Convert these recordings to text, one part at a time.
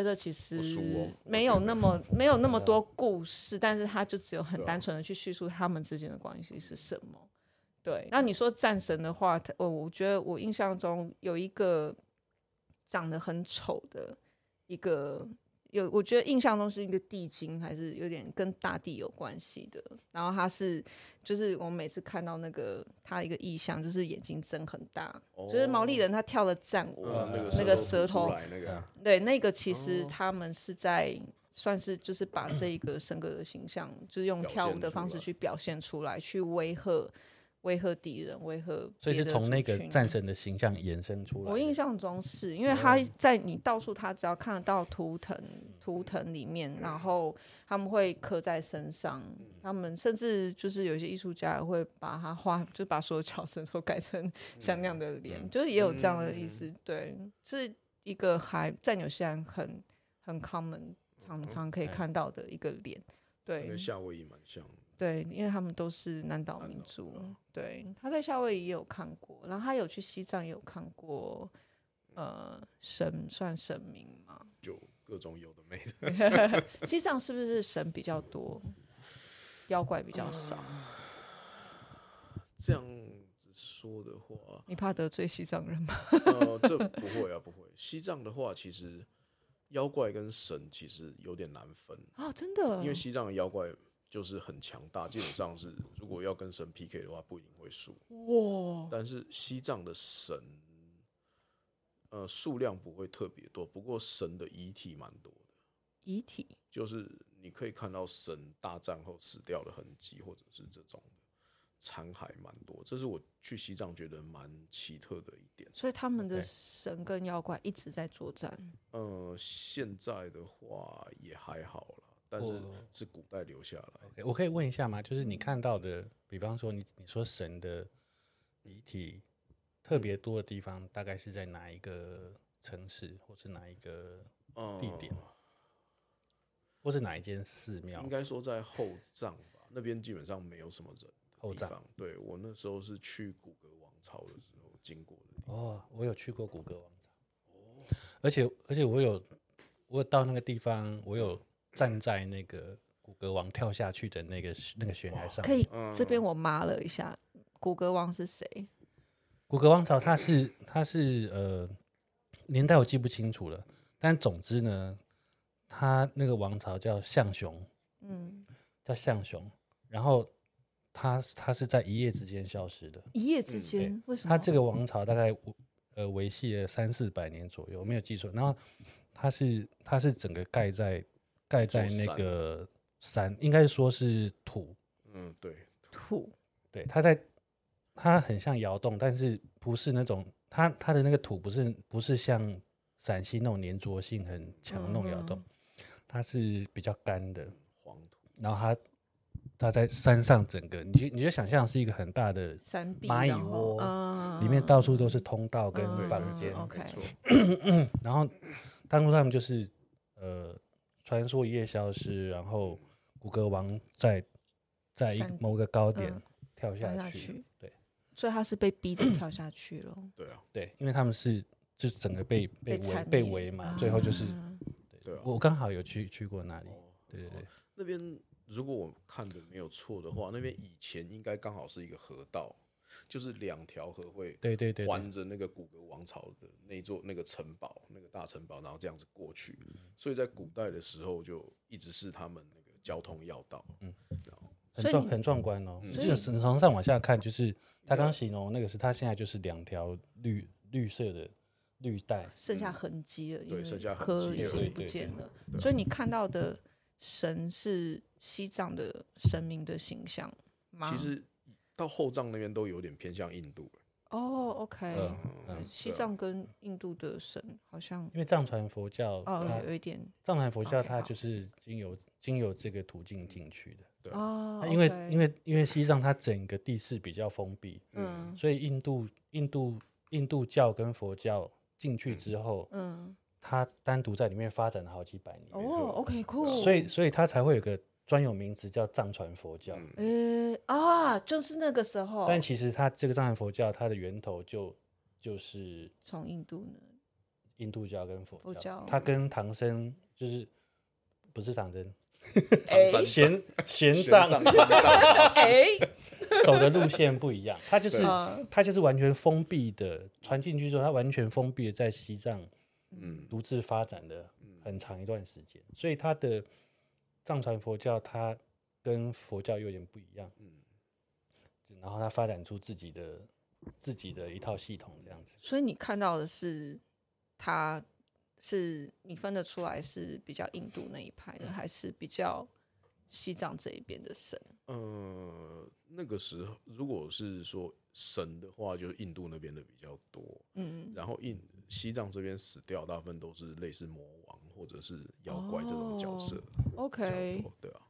觉得其实哦没有那么没有那么多故事，但是他就只有很单纯的去叙述他们之间的关系是什么。对，那你说战神的话，我我觉得我印象中有一个长得很丑的一个。有，我觉得印象中是一个地精，还是有点跟大地有关系的。然后他是，就是我们每次看到那个他一个意象，就是眼睛睁很大，哦、就是毛利人他跳的战舞，嗯、那个舌头，那个、对，那个其实他们是在算是就是把这一个神格的形象，就是用跳舞的方式去表现出来，去威吓。威吓敌人，威吓，所以是从那个战神的形象延伸出来。我印象中是因为他在你到处，他只要看得到图腾，图腾里面，然后他们会刻在身上。他们甚至就是有些艺术家会把它画，就把所有角色都改成像那样的脸，就是也有这样的意思。对，是一个还在纽西兰很很 common，常常可以看到的一个脸。对，跟夏威夷蛮像。对，因为他们都是南岛民族。对，他在夏威夷也有看过，然后他有去西藏也有看过。呃，神算神明吗？就各种有的没的。西藏是不是神比较多，妖怪比较少？呃、这样子说的话，你怕得罪西藏人吗？呃，这不会啊，不会。西藏的话，其实妖怪跟神其实有点难分哦，真的，因为西藏的妖怪。就是很强大，基本上是 如果要跟神 PK 的话，不一定会输。哇！但是西藏的神，呃，数量不会特别多，不过神的遗体蛮多的。遗体就是你可以看到神大战后死掉的痕迹，或者是这种残骸蛮多。这是我去西藏觉得蛮奇特的一点。所以他们的神跟妖怪一直在作战。呃，现在的话也还好了。但是是古代留下来。Okay, 我可以问一下吗？就是你看到的，比方说你你说神的遗体特别多的地方，大概是在哪一个城市，或是哪一个地点，嗯、或是哪一间寺庙？应该说在后藏吧，那边基本上没有什么人。后藏，对，我那时候是去古格王朝的时候经过的。哦，我有去过古格王朝。哦，而且而且我有我有到那个地方，我有。站在那个古格王跳下去的那个那个悬崖上，可以这边我麻了一下，古格王是谁？古格王朝他是他是呃年代我记不清楚了，但总之呢，他那个王朝叫象雄，嗯，叫象雄，然后他他是在一夜之间消失的，一夜之间、嗯、为什么？他这个王朝大概呃维系了三四百年左右，我没有记错，然后他是他是整个盖在。盖在那个山，应该说是土。嗯，对，土。对，它在，它很像窑洞，但是不是那种，它它的那个土不是不是像陕西那种粘着性很强那种窑洞，它是比较干的黄土。然后它它在山上，整个你就你就想象是一个很大的蚂蚁窝，里面到处都是通道跟房间。OK。然后当初他们就是呃。传说一夜消失，然后谷歌王在在一某个高点跳下去，下去对，所以他是被逼着跳下去了。对啊，对，因为他们是就整个被被围被围嘛，最后就是，对，我刚好有去去过那里，对对对，那边如果我看的没有错的话，那边以前应该刚好是一个河道。就是两条河会对对对环着那个古格王朝的那座那个城堡，那个大城堡，然后这样子过去，所以在古代的时候就一直是他们那个交通要道，嗯，很壮很壮观哦。这个从上往下看，就是他刚形容那个是他现在就是两条绿绿色的绿带，剩下痕迹了，对，剩下河已经不见了。所以你看到的神是西藏的神明的形象吗？其实。到后藏那边都有点偏向印度哦，OK，西藏跟印度的神好像，因为藏传佛教哦，有一点藏传佛教它就是经由经由这个途径进去的，对。哦，因为因为因为西藏它整个地势比较封闭，嗯，所以印度印度印度教跟佛教进去之后，嗯，它单独在里面发展了好几百年，哦，OK，cool，，所以所以它才会有个。专有名词叫藏传佛教，呃啊，就是那个时候。但其实它这个藏传佛教，它的源头就就是从印度呢，印度教跟佛教，佛教。他跟唐僧就是不是唐僧，玄玄奘。哎，走的路线不一样，他就是他就是完全封闭的，传进去之后，他完全封闭的在西藏，嗯，独自发展的很长一段时间，所以他的藏传佛教，它跟佛教有点不一样，嗯，然后它发展出自己的自己的一套系统这样子，所以你看到的是，它是你分得出来是比较印度那一派的，还是比较西藏这一边的神？呃，那个时候如果是说神的话，就是印度那边的比较多，嗯，然后印西藏这边死掉大部分都是类似魔王或者是妖怪这种角色。哦，OK，对啊，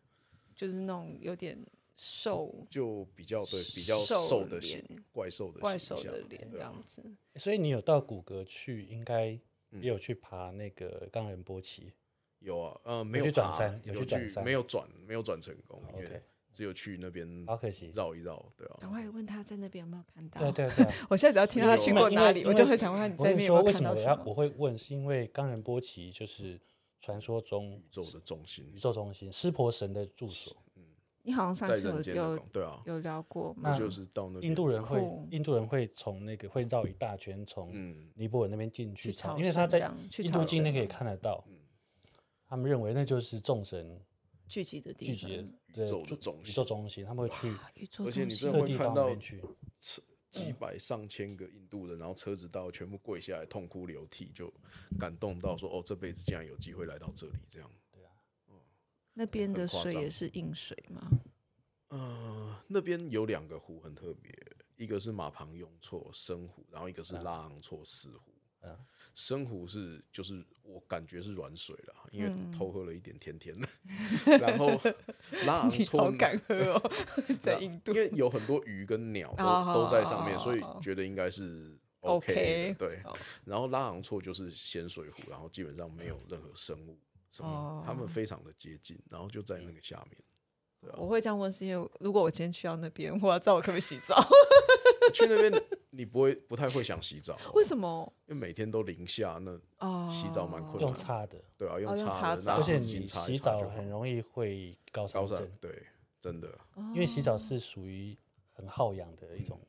就是那种有点。瘦就比较对比较瘦的脸，怪兽的怪兽的脸这样子。所以你有到骨骼去，应该也有去爬那个冈仁波齐。有啊，呃，没有去转山，有去转山，没有转，没有转成功，因为只有去那边，好可惜，绕一绕，对啊。赶快问他在那边有没有看到？对对对，我现在只要听到他去过哪里，我就很想问他你在那边有没有看到。为什么我会问？是因为冈仁波齐就是传说中宇宙的中心，宇宙中心，湿婆神的住所。嗯你好像上次有有对啊有聊过，那就是到那印度人会印度人会从那个会绕一大圈从尼泊尔那边进去，因为他在印度境内可以看得到。他们认为那就是众神聚集的地聚集的宇宙中心，他们会去，而且你真的会看到车几百上千个印度人，然后车子到全部跪下来痛哭流涕，就感动到说哦，这辈子竟然有机会来到这里，这样。那边的水也是硬水吗？呃，那边有两个湖很特别，一个是马旁雍措深湖，然后一个是拉昂措死湖。嗯，深湖是就是我感觉是软水了，因为偷喝了一点甜甜的。嗯、然后 拉昂错好敢喝哦，在印度，因为有很多鱼跟鸟都都在上面，所以觉得应该是 OK, 对。然后拉昂错就是咸水湖，然后基本上没有任何生物。哦，他们非常的接近，然后就在那个下面。我会这样问，是因为如果我今天去到那边，我要知道我可不可以洗澡。去那边你不会不太会想洗澡，为什么？因为每天都零下，那洗澡蛮困难。用擦的，对啊，用擦的，而且你洗澡很容易会高山症。对，真的，因为洗澡是属于很耗氧的一种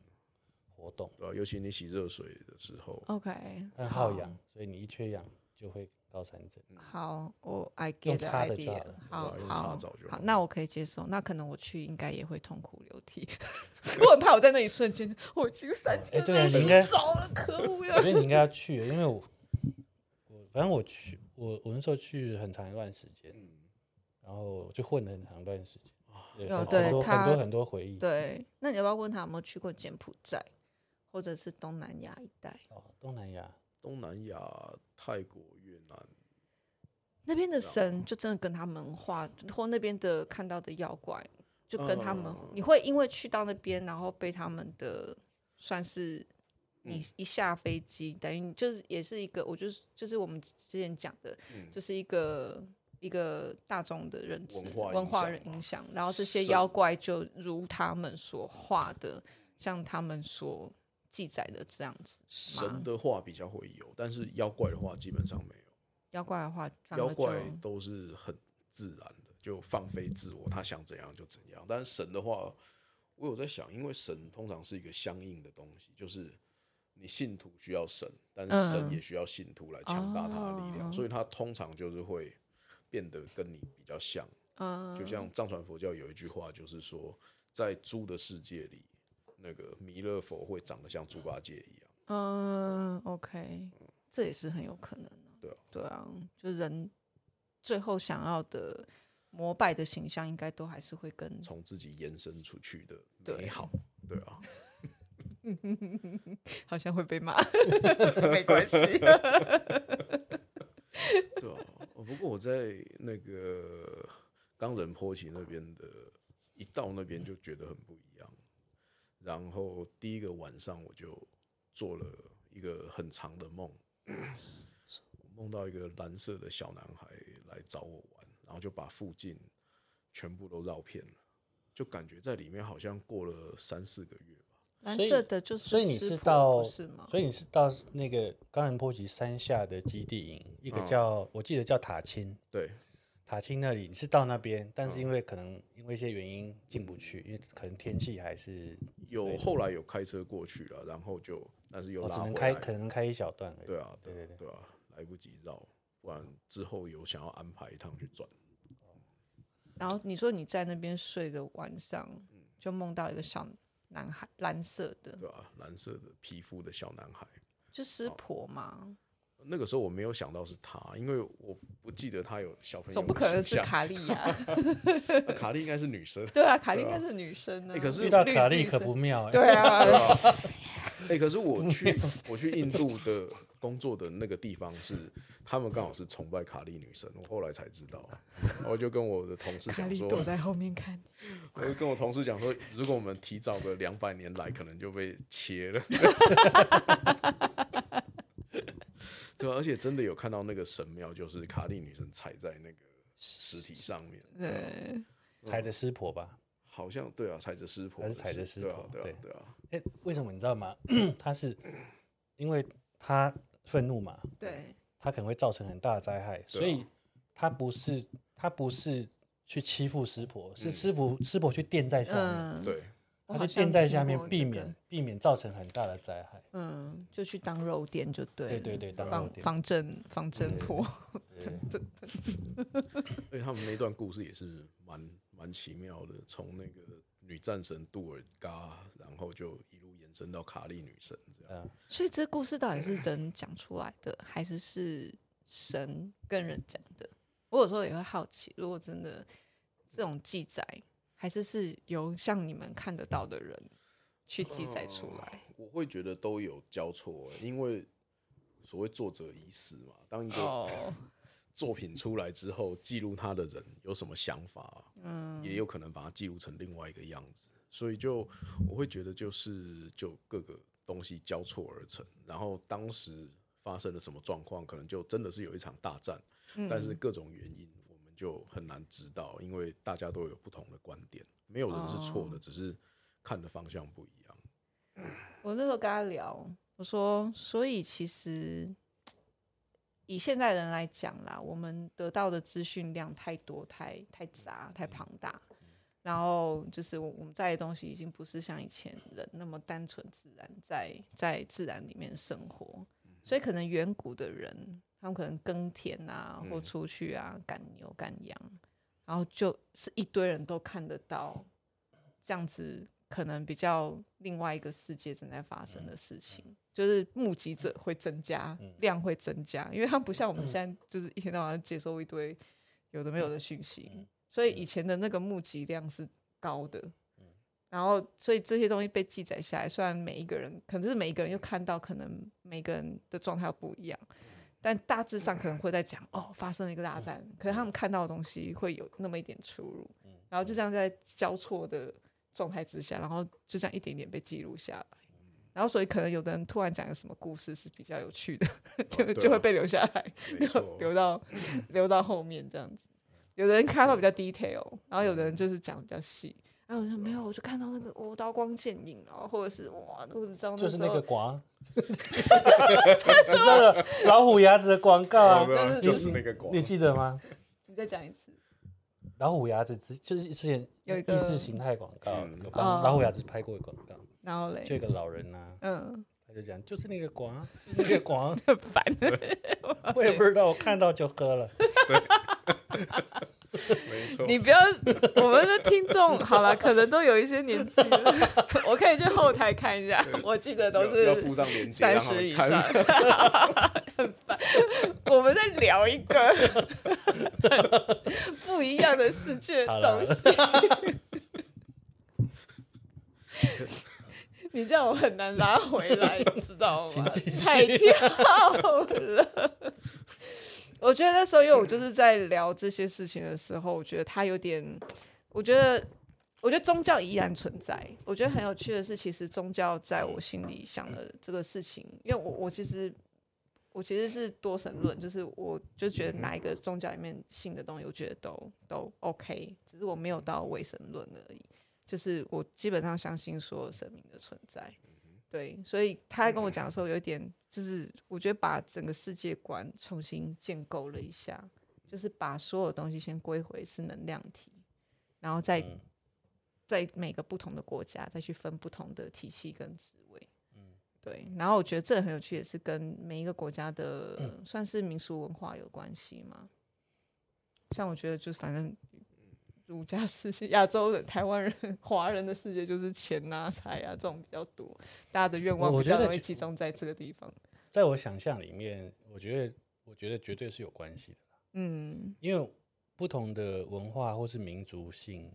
活动，对啊，尤其你洗热水的时候，OK，很耗氧，所以你一缺氧就会。高山症。好，我 I get the idea。好好好，那我可以接受。那可能我去应该也会痛哭流涕。我很怕我在那一瞬间，我已经三天没洗澡了，可恶呀！我觉得你应该要去，因为我我反正我去，我我那时候去很长一段时间，然后就混了很长一段时间。有对很多很多回忆。对，那你要不要问他有没有去过柬埔寨，或者是东南亚一带？哦，东南亚。东南亚、泰国、那边的神，就真的跟他们画，或那边的看到的妖怪，就跟他们。呃、你会因为去到那边，然后被他们的算是你一下飞机，嗯、等于就是也是一个，我就是就是我们之前讲的，嗯、就是一个一个大众的认知文化人影响，然后这些妖怪就如他们所画的，像他们所。记载的这样子，神的话比较会有，但是妖怪的话基本上没有。妖怪的话，妖怪都是很自然的，就放飞自我，他想怎样就怎样。但是神的话，我有在想，因为神通常是一个相应的东西，就是你信徒需要神，但是神也需要信徒来强大他的力量，嗯、所以他通常就是会变得跟你比较像。嗯、就像藏传佛教有一句话，就是说，在猪的世界里。那个弥勒佛会长得像猪八戒一样，嗯，OK，这也是很有可能的。对啊，对啊，就人最后想要的膜拜的形象，应该都还是会跟从自己延伸出去的美好。对，对啊，好像会被骂，没关系。对啊，不过我在那个冈仁波齐那边的，一到那边就觉得很不一样。然后第一个晚上我就做了一个很长的梦，梦到一个蓝色的小男孩来找我玩，然后就把附近全部都绕遍了，就感觉在里面好像过了三四个月吧。蓝色的就是，所以你是到是吗？所以你是到那个冈仁波齐山下的基地营，一个叫、哦、我记得叫塔青，对，塔青那里你是到那边，但是因为可能因为一些原因进不去，因为可能天气还是有后来有开车过去了，然后就但是又、哦、只能开可能开一小段，对啊，对对对，对啊，来不及绕，不然之后有想要安排一趟去转。然后你说你在那边睡的晚上，就梦到一个小男孩，蓝色的，对啊，蓝色的皮肤的小男孩，就师婆吗？那个时候我没有想到是他，因为我不记得他有小朋友，总不可能是卡莉呀、啊？卡莉应该是女生，对啊，卡莉应该是女生呢、啊。可是遇到卡莉可不妙哎，对啊。对啊哎、欸，可是我去 我去印度的工作的那个地方是，他们刚好是崇拜卡莉女神，我后来才知道，我就跟我的同事讲说，躲在后面看，我就跟我同事讲说，如果我们提早个两百年来，可能就被切了，对、啊？而且真的有看到那个神庙，就是卡莉女神踩在那个尸体上面，对，踩着湿婆吧。好像对啊，踩着湿婆，还是踩着湿婆？对啊，对啊。哎、欸，为什么你知道吗？他是因为他愤怒嘛，对，他可能会造成很大的灾害，啊，所以他不是他不是去欺负师婆，嗯，是师傅师婆去垫在下面，对，嗯，他就垫在下面，避免避免造成很大的灾害。嗯，就去当肉垫就对，对对对，当防防震防震婆。对，对，所以 他们那段故事也是蛮。蛮奇妙的，从那个女战神杜尔嘎，然后就一路延伸到卡利女神这样。所以这故事到底是人讲出来的，还是是神跟人讲的？我有时候也会好奇，如果真的这种记载，还是是由像你们看得到的人去记载出来？呃，我会觉得都有交错，因为所谓作者已死嘛，当一个。哦作品出来之后，记录他的人有什么想法，嗯，也有可能把它记录成另外一个样子，所以就我会觉得就是就各个东西交错而成，然后当时发生了什么状况，可能就真的是有一场大战，嗯，但是各种原因我们就很难知道，因为大家都有不同的观点，没有人是错的，哦，只是看的方向不一样。我那时候跟他聊，我说，所以其实。以现代人来讲啦，我们得到的资讯量太多、太太杂、太庞大，然后就是我我们在的东西已经不是像以前人那么单纯自然，在在自然里面生活，所以可能远古的人，他们可能耕田啊，或出去啊赶牛赶羊，然后就是一堆人都看得到这样子。可能比较另外一个世界正在发生的事情，嗯、就是目击者会增加，嗯、量会增加，因为它不像我们现在就是一天到晚接收一堆有的没有的讯息，嗯、所以以前的那个目击量是高的，嗯、然后所以这些东西被记载下来，虽然每一个人可能是每一个人又看到，可能每个人的状态不一样，但大致上可能会在讲哦，发生了一个大战，可是他们看到的东西会有那么一点出入，然后就这样在交错的。状态之下，然后就这样一点点被记录下来，然后所以可能有的人突然讲个什么故事是比较有趣的，哦、就、啊、就会被留下来，留留到 留到后面这样子。有的人看到比较 detail，然后有的人就是讲比较细。然后我说没有，我就看到那个哦刀光剑影然后，或者是哇，我只知道就是那个广，你知道老虎牙子的广告啊，就是那个瓜，你记得吗？你再讲一次。老虎牙子之就是之前有一个意识形态广告，有帮老虎牙子拍过一广告，然后嘞，就一个老人呐、啊，嗯，他就讲就是那个广，那个广 很烦，我也不知道，我看到就喝了。没错，你不要，我们的听众好了，可能都有一些年纪了，我可以去后台看一下，我记得都是三十以上，很烦。我们在聊一个不一样的世界东西，你这样我很难拉回来，你知道吗？太跳了。我觉得那时候，因为我就是在聊这些事情的时候，我觉得他有点，我觉得，我觉得宗教依然存在。我觉得很有趣的是，其实宗教在我心里想的这个事情，因为我我其实我其实是多神论，就是我就觉得哪一个宗教里面信的东西，我觉得都都 OK，只是我没有到唯神论而已。就是我基本上相信所有神明的存在。对，所以他在跟我讲的时候，有一点就是我觉得把整个世界观重新建构了一下，就是把所有东西先归回是能量体，然后再在每个不同的国家再去分不同的体系跟职位。对，然后我觉得这很有趣，也是跟每一个国家的算是民俗文化有关系嘛。像我觉得就是反正。儒家世界、亚洲人、台湾人、华人的世界就是钱啊、财啊这种比较多，大家的愿望比较容易集中在这个地方。在我想象里面，我觉得，我觉得绝对是有关系的。嗯，因为不同的文化或是民族性、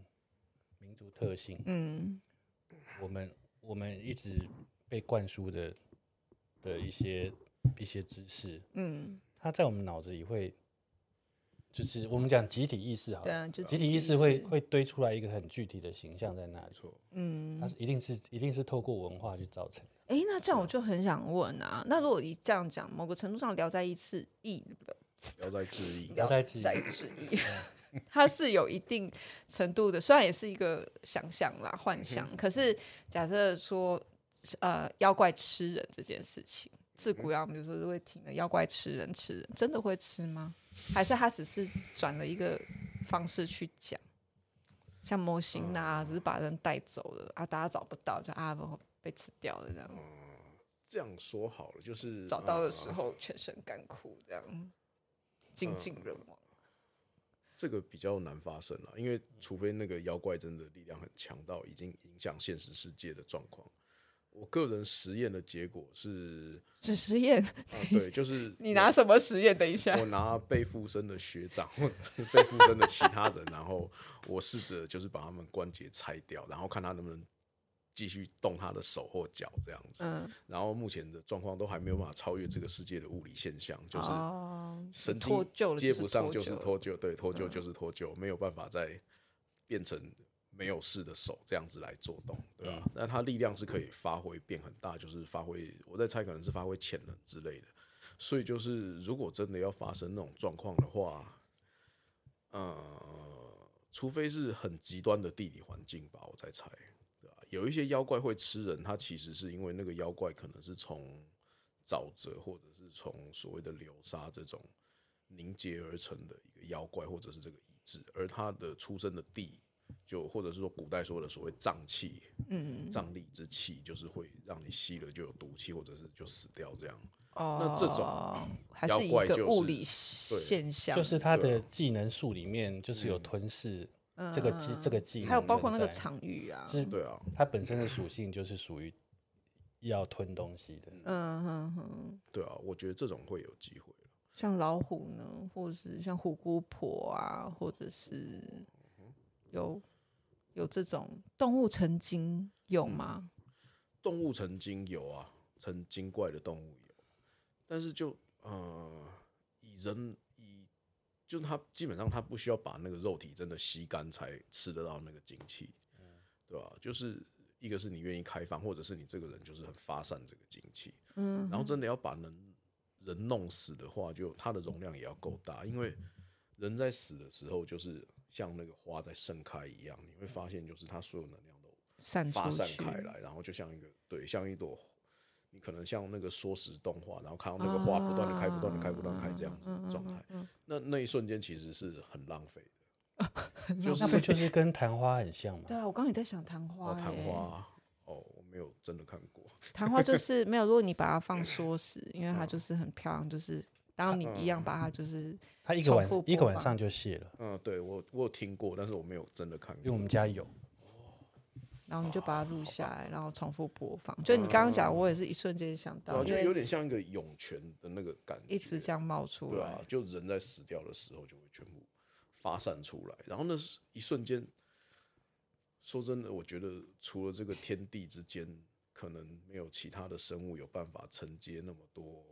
民族特性，嗯，我们我们一直被灌输的的一些一些知识，嗯，它在我们脑子里会。就是我们讲集体意识好，对啊，就集体意识会会堆出来一个很具体的形象在那里，嗯，它是一定是一定是透过文化去造成的。哎、欸，那这样我就很想问啊，那如果你这样讲，某个程度上聊在一次，意聊在质疑，聊在质疑 它是有一定程度的，虽然也是一个想象啦、幻想，可是假设说，呃，妖怪吃人这件事情，自古要我们就是会听的，妖怪吃人吃人，真的会吃吗？还是他只是转了一个方式去讲，像模型呐、啊，只是把人带走了啊，大家找不到，就啊被吃掉了这样。嗯，这样说好了，就是找到的时候全身干枯，这样精尽人亡。这个比较难发生了，因为除非那个妖怪真的力量很强到已经影响现实世界的状况。我个人实验的结果是，只实验、啊，对，就是你拿什么实验？等一下，我拿被附身的学长，或者是被附身的其他人，然后我试着就是把他们关节拆掉，然后看他能不能继续动他的手或脚这样子。嗯，然后目前的状况都还没有办法超越这个世界的物理现象，就是神经接不上就是脱臼，对，脱臼就是脱臼，没有办法再变成。没有事的手这样子来做动，对吧？但他力量是可以发挥变很大，就是发挥，我在猜可能是发挥潜能之类的。所以就是如果真的要发生那种状况的话，呃，除非是很极端的地理环境吧，我在猜，对吧？有一些妖怪会吃人，它其实是因为那个妖怪可能是从沼泽或者是从所谓的流沙这种凝结而成的一个妖怪，或者是这个遗址，而它的出生的地。就或者是说古代说的所谓瘴气，嗯，瘴疠之气，就是会让你吸了就有毒气，或者是就死掉这样。哦，那这种还是一个物理现象，就是它的技能术里面就是有吞噬这个技这个技能，还有包括那个场域啊，是对啊，它本身的属性就是属于要吞东西的。嗯哼哼，对啊，我觉得这种会有机会。像老虎呢，或者是像虎姑婆啊，或者是有。有这种动物成精有吗？动物成精有啊，成精怪的动物有，但是就呃，以人以，就是他基本上他不需要把那个肉体真的吸干才吃得到那个精气，对吧？就是一个是你愿意开放，或者是你这个人就是很发散这个精气，嗯，然后真的要把人人弄死的话，就它的容量也要够大，因为人在死的时候就是。像那个花在盛开一样，你会发现，就是它所有能量都发散开来，然后就像一个对，像一朵，你可能像那个缩时动画，然后看到那个花不断的开，不断的开，不断开这样子的状态。那那一瞬间其实是很浪费的，就是那不就是跟昙花很像吗？对啊，我刚刚也在想昙花。昙花哦，我没有真的看过。昙花就是没有，如果你把它放缩时，因为它就是很漂亮，就是。然后你一样把它就是，它一个晚一个晚上就卸了。嗯，对我我有听过，但是我没有真的看过。因为我们家有。然后你就把它录下来，然后重复播放。就你刚刚讲，我也是一瞬间想到，就有点像一个涌泉的那个感觉，一直这样冒出来。对啊，就人在死掉的时候就会全部发散出来，然后那是一瞬间。说真的，我觉得除了这个天地之间，可能没有其他的生物有办法承接那么多。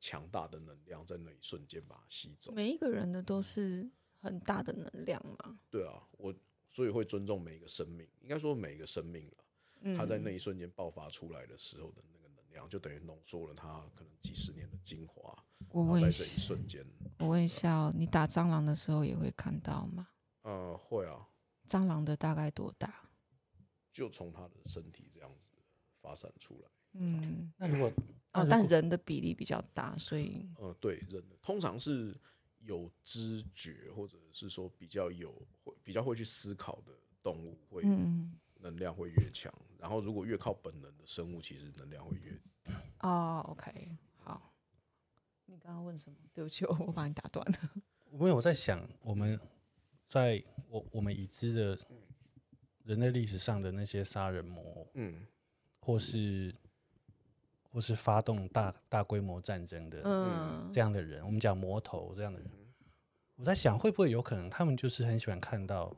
强大的能量在那一瞬间把它吸走。每一个人的都是很大的能量嘛？对啊，我所以会尊重每一个生命，应该说每一个生命了。他在那一瞬间爆发出来的时候的那个能量，就等于浓缩了他可能几十年的精华。我问在这一瞬间，我问一下哦，你打蟑螂的时候也会看到吗？呃，会啊。蟑螂的大概多大？就从他的身体这样子发散出来。嗯，那如果啊，但人的比例比较大，所以呃，对，人通常是有知觉，或者是说比较有会比较会去思考的动物，会能量会越强。嗯、然后如果越靠本能的生物，其实能量会越哦。OK，好，你刚刚问什么？对不起，我把你打断了。因为我在想，我们在我我们已知的人类历史上的那些杀人魔，嗯，或是。或是发动大大规模战争的嗯。这样的人，嗯、我们讲魔头这样的人，我在想会不会有可能他们就是很喜欢看到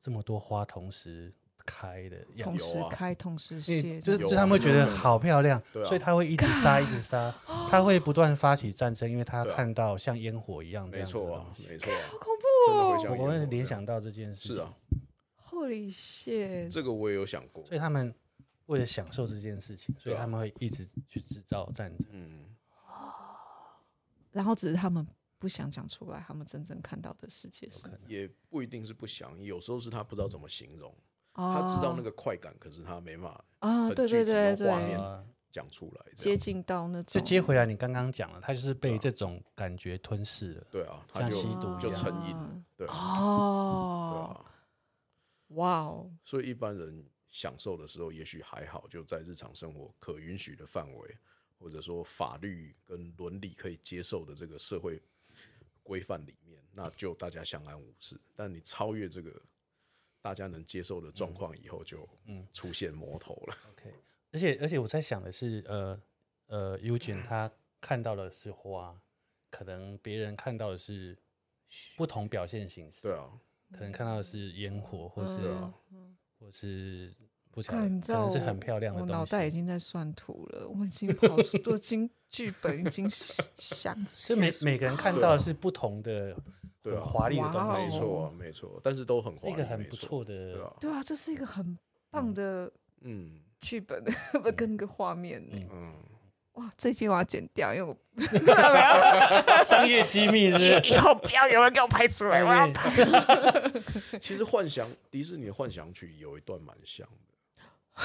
这么多花同时开的样子，同时开同时谢，就是就他们会觉得好漂亮，啊、所以他会一直杀一直杀，他会不断发起战争，因为他看到像烟火一样这样子的东西，没错、啊，好恐怖哦！我会联想到这件事，是啊，Holy shit，这个我也有想过，所以他们。为了享受这件事情，所以他们会一直去制造战争。嗯，然后只是他们不想讲出来，他们真正看到的世界是，也不一定是不想，有时候是他不知道怎么形容。他知道那个快感，可是他没办法啊，对对对对，画面讲出来，接近到那种。就接回来，你刚刚讲了，他就是被这种感觉吞噬了。对啊，他就吸毒就成瘾。对哦，哇哦，所以一般人。享受的时候也许还好，就在日常生活可允许的范围，或者说法律跟伦理可以接受的这个社会规范里面，那就大家相安无事。但你超越这个大家能接受的状况以后，就嗯出现魔头了。OK，而且而且我在想的是，呃呃，Eugene 他看到的是花，可能别人看到的是不同表现形式。对啊，可能看到的是烟火，或是、或是。不可能是很漂亮的东西。我脑袋已经在算图了，我已经跑出多金 剧本已经想。是每每个人看到的是不同的，对华丽的东西，没错没错，但是都很华丽，一个很不错的，对啊，这是一个很棒的嗯剧本，不跟一个画面嗯，哇，这篇我要剪掉，因为我 商业机密是 以后不要有人给我拍出来，我要拍。其实幻想迪士尼的幻想曲有一段蛮像的。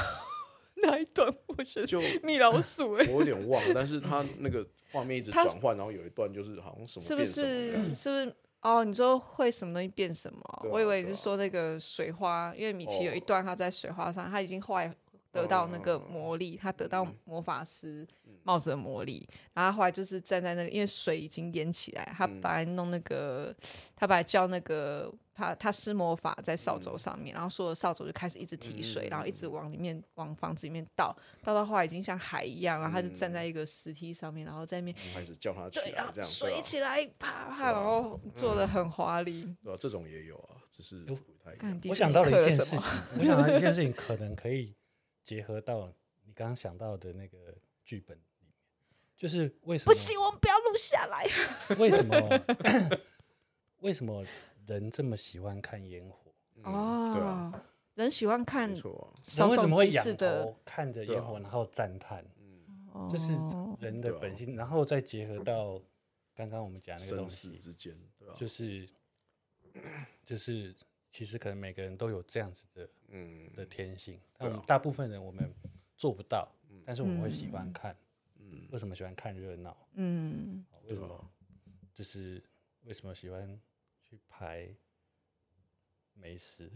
哪一段？我是就米老鼠哎，我有点忘了，但是他那个画面一直转换，然后有一段就是好像什么是不是是不是哦？你说会什么东西变什么？我以为你是说那个水花，因为米奇有一段他在水花上，他已经后来得到那个魔力，他得到魔法师帽子的魔力，然后后来就是站在那个，因为水已经淹起来，他本来弄那个，他本来叫那个。他他施魔法在扫帚上面，嗯、然后所有的扫帚就开始一直提水，嗯、然后一直往里面往房子里面倒，倒到后来已经像海一样，然后他就站在一个石梯上面，然后在那边开始叫他起来，这样水起来，啪啪，然后做的很华丽。对啊，这种也有啊，只是不太。我想到了一件事情，我想到一件事情，可能可以结合到你刚刚想到的那个剧本里面，就是为什么不行？我们不要录下来。为什么？为什么？人这么喜欢看烟火哦，对啊，人喜欢看，人为什么会仰头看着烟火，然后赞叹？嗯，这是人的本性，然后再结合到刚刚我们讲那个东西之间，就是 就是其实可能每个人都有这样子的嗯的天性，但大部分人我们做不到，但是我们会喜欢看，嗯，为什么喜欢看热闹？嗯，为什么？就是为什么喜欢？去排美食，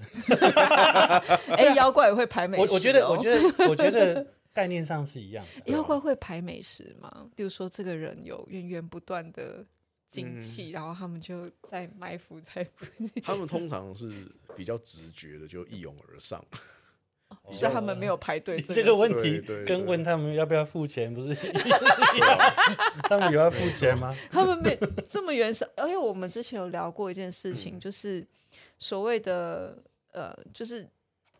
哎，妖怪也会排美食。我我觉得，我觉得，我觉得概念上是一样的。妖怪会排美食吗？比如说，这个人有源源不断的精气，然后他们就在埋伏在。他们通常是比较直觉的，就一拥而上。是他们没有排队。这个问题跟问他们要不要付钱不是一 样？他们有要付钱吗？他们没这么原始。而且我们之前有聊过一件事情，就是所谓的呃，就是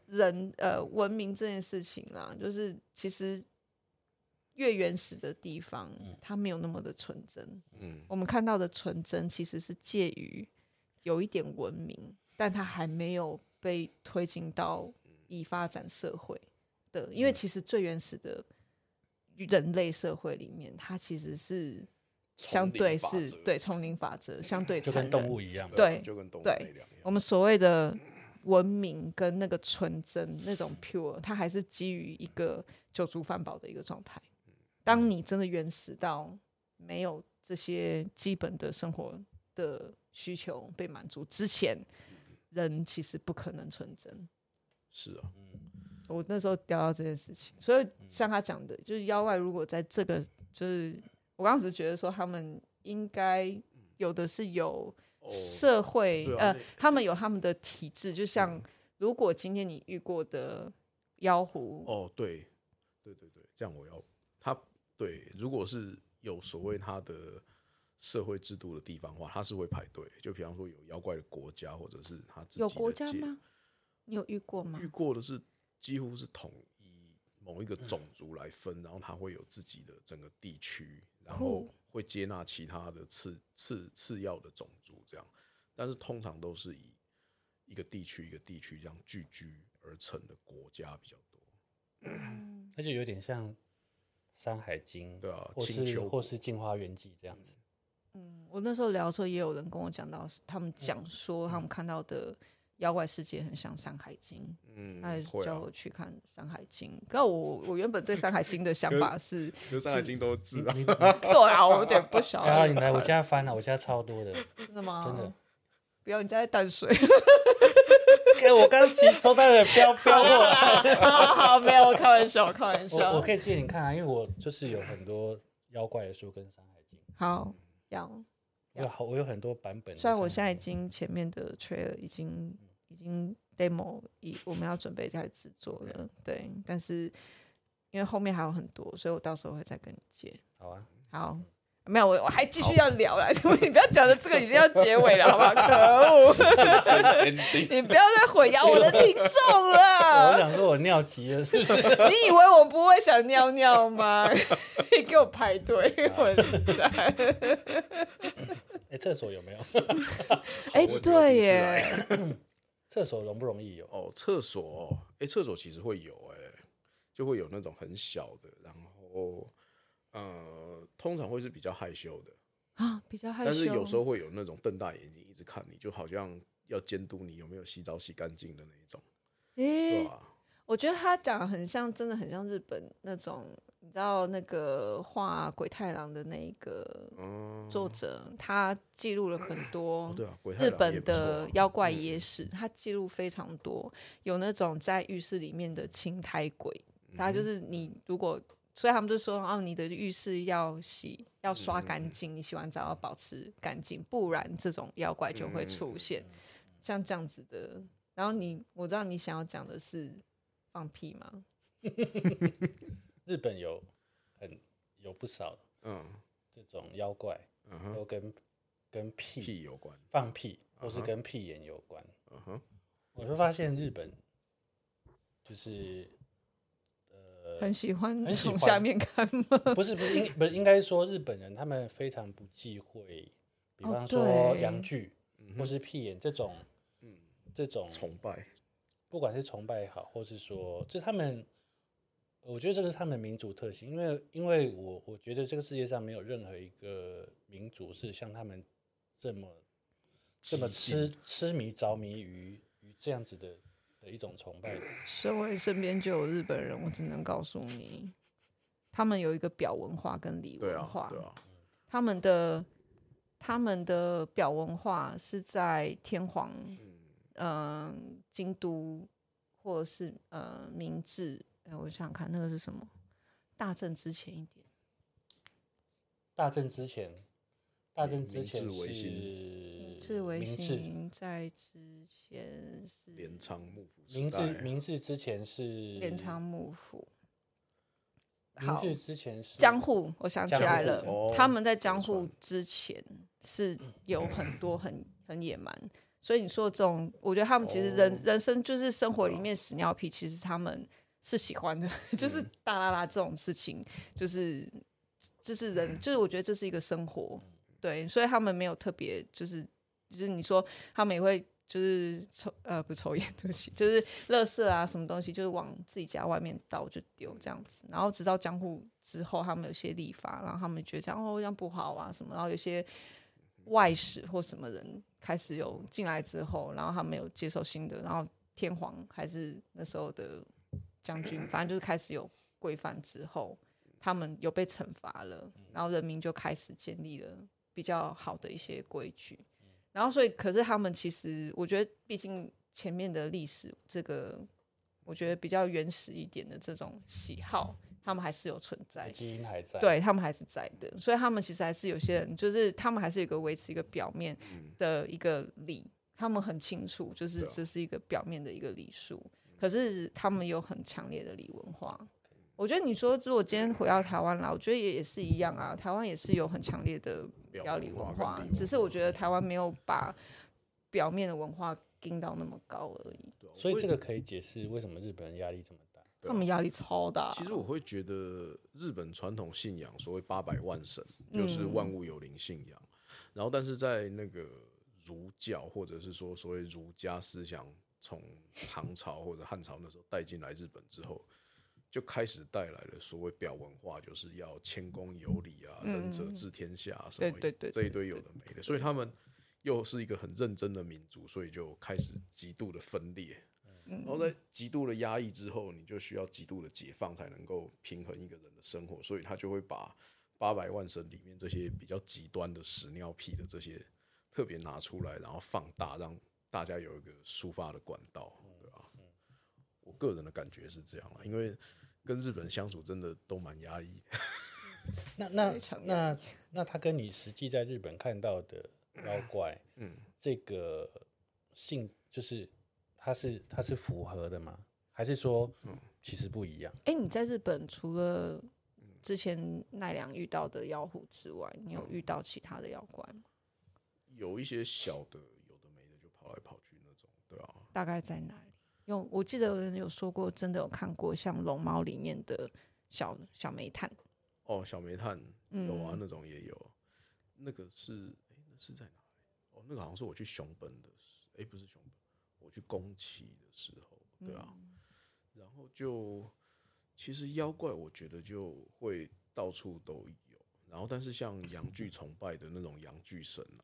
人呃文明这件事情啦，就是其实越原始的地方，它没有那么的纯真。嗯，我们看到的纯真其实是介于有一点文明，但它还没有被推进到。已发展社会的，因为其实最原始的人类社会里面，它其实是相对是对丛林法则，相对就跟动物一样，对，就跟动物对，我们所谓的文明跟那个纯真那种 pure，它还是基于一个酒足饭饱的一个状态。当你真的原始到没有这些基本的生活的需求被满足之前，人其实不可能纯真。是啊，我那时候聊到这件事情，所以像他讲的，就是妖怪如果在这个，就是我刚只是觉得说他们应该有的是有社会，哦、呃，他们有他们的体制，就像如果今天你遇过的妖狐，哦，对，对对对，这样我要他对，如果是有所谓他的社会制度的地方的话，他是会排队，就比方说有妖怪的国家，或者是他自己有国家吗？你有遇过吗？遇过的是几乎是统一某一个种族来分，然后它会有自己的整个地区，然后会接纳其他的次次次要的种族这样，但是通常都是以一个地区一个地区这样聚居而成的国家比较多，而且有点像《山海经》对啊，或是或是《镜花缘记》这样子。嗯，我那时候聊的时候，也有人跟我讲到，他们讲说他们看到的。妖怪世界很像《山海经》，嗯，他叫我去看《山海经》。可我我原本对《山海经》的想法是，《山海经》都字啊，对啊，我有点不 晓得。然后你来我家翻了，我家超多的，真的吗？真的。不要，你家在淡水。给我刚骑收到的标标货。好好，没有，我开玩笑，开玩笑。我可以借你看啊，因为我就是有很多妖怪的书跟《山海经》。好，要。有好，我有很多版本。虽然我现在已经前面的 trailer 已经。已经 demo 已，我们要准备开始制作了，对。但是因为后面还有很多，所以我到时候会再跟你借。好啊，好，没有我我还继续要聊了，好 你不要讲的这个已经要结尾了，好不好？可恶！你不要再混淆我的听众了。我想说我尿急了，是不是？你以为我不会想尿尿吗？你给我排队，混蛋！哎，厕所有没有？哎，对耶。厕所容不容易有？哦，厕所，哎、欸，厕所其实会有、欸，哎，就会有那种很小的，然后，呃，通常会是比较害羞的啊，比较害羞。但是有时候会有那种瞪大眼睛一直看你，就好像要监督你有没有洗澡洗干净的那一种，诶、欸，对吧？我觉得他讲的很像，真的很像日本那种。你知道那个画鬼太郎的那一个作者，嗯、他记录了很多日本的妖怪野史，他记录非常多，有那种在浴室里面的青苔鬼，他就是你如果，所以他们就说，哦，你的浴室要洗要刷干净，你洗完澡要保持干净，不然这种妖怪就会出现，像这样子的。然后你，我知道你想要讲的是放屁吗？日本有很有不少，嗯，这种妖怪，嗯，都跟跟屁屁有关，放屁或是跟屁眼有关，嗯哼，我就发现日本就是呃很喜欢从下面看吗？不是不是应不是应该说日本人他们非常不忌讳，比方说阳具或是屁眼这种，嗯，这种崇拜，不管是崇拜也好，或是说就他们。我觉得这个是他们的民族特性，因为因为我我觉得这个世界上没有任何一个民族是像他们这么这么痴痴迷着迷于于这样子的的一种崇拜的。身为身边就有日本人，我只能告诉你，他们有一个表文化跟里文化，对啊，对啊，他们的他们的表文化是在天皇，嗯、呃，京都或者是呃明治。哎，我想想看那个是什么？大正之前一点。大正之前，大正之前是明治维新。明治在之前是镰仓幕府。明治明治之前是镰仓幕府。明治之前是江户，我想起来了，他们在江户之前是有很多很很野蛮，所以你说这种，我觉得他们其实人人生就是生活里面屎尿屁，其实他们。是喜欢的，就是大啦啦这种事情，就是就是人，就是我觉得这是一个生活，对，所以他们没有特别，就是就是你说他们也会就是抽呃不抽烟对不起，就是垃圾啊什么东西，就是往自己家外面倒就丢这样子，然后直到江户之后，他们有些立法，然后他们觉得这样哦这样不好啊什么，然后有些外使或什么人开始有进来之后，然后他们有接受新的，然后天皇还是那时候的将军，反正就是开始有规范之后，他们有被惩罚了，然后人民就开始建立了比较好的一些规矩，然后所以可是他们其实我觉得，毕竟前面的历史这个，我觉得比较原始一点的这种喜好。他们还是有存在，基因还在，对他们还是在的，所以他们其实还是有些人，就是他们还是有一个维持一个表面的一个礼，他们很清楚，就是这是一个表面的一个礼数，可是他们有很强烈的礼文化。我觉得你说如果今天回到台湾来，我觉得也也是一样啊，台湾也是有很强烈的表里文化，只是我觉得台湾没有把表面的文化盯到那么高而已。所以这个可以解释为什么日本人压力这么大。他们压力超大。其实我会觉得日本传统信仰，所谓八百万神，就是万物有灵信仰。然后，但是在那个儒教或者是说所谓儒家思想从唐朝或者汉朝那时候带进来日本之后，就开始带来了所谓表文化，就是要谦恭有礼啊，仁者治天下什么这一堆有的没的。所以他们又是一个很认真的民族，所以就开始极度的分裂。然后在极度的压抑之后，你就需要极度的解放，才能够平衡一个人的生活。所以他就会把八百万神里面这些比较极端的屎尿屁的这些特别拿出来，然后放大，让大家有一个抒发的管道？我个人的感觉是这样了，因为跟日本相处真的都蛮压抑。那那那那他跟你实际在日本看到的妖怪，嗯，这个性就是。他是他是符合的吗？还是说，其实不一样？哎、欸，你在日本除了之前奈良遇到的妖狐之外，你有遇到其他的妖怪吗？有一些小的，有的没的，就跑来跑去那种，对啊。大概在哪里？有，我记得有人有说过，真的有看过像龙猫里面的小小煤炭。哦，小煤炭有啊，那种也有。那个是，哎、欸，那是在哪里？哦，那个好像是我去熊本的，哎、欸，不是熊本。我去宫崎的时候，对啊，嗯、然后就其实妖怪，我觉得就会到处都有。然后，但是像阳具崇拜的那种阳具神啊，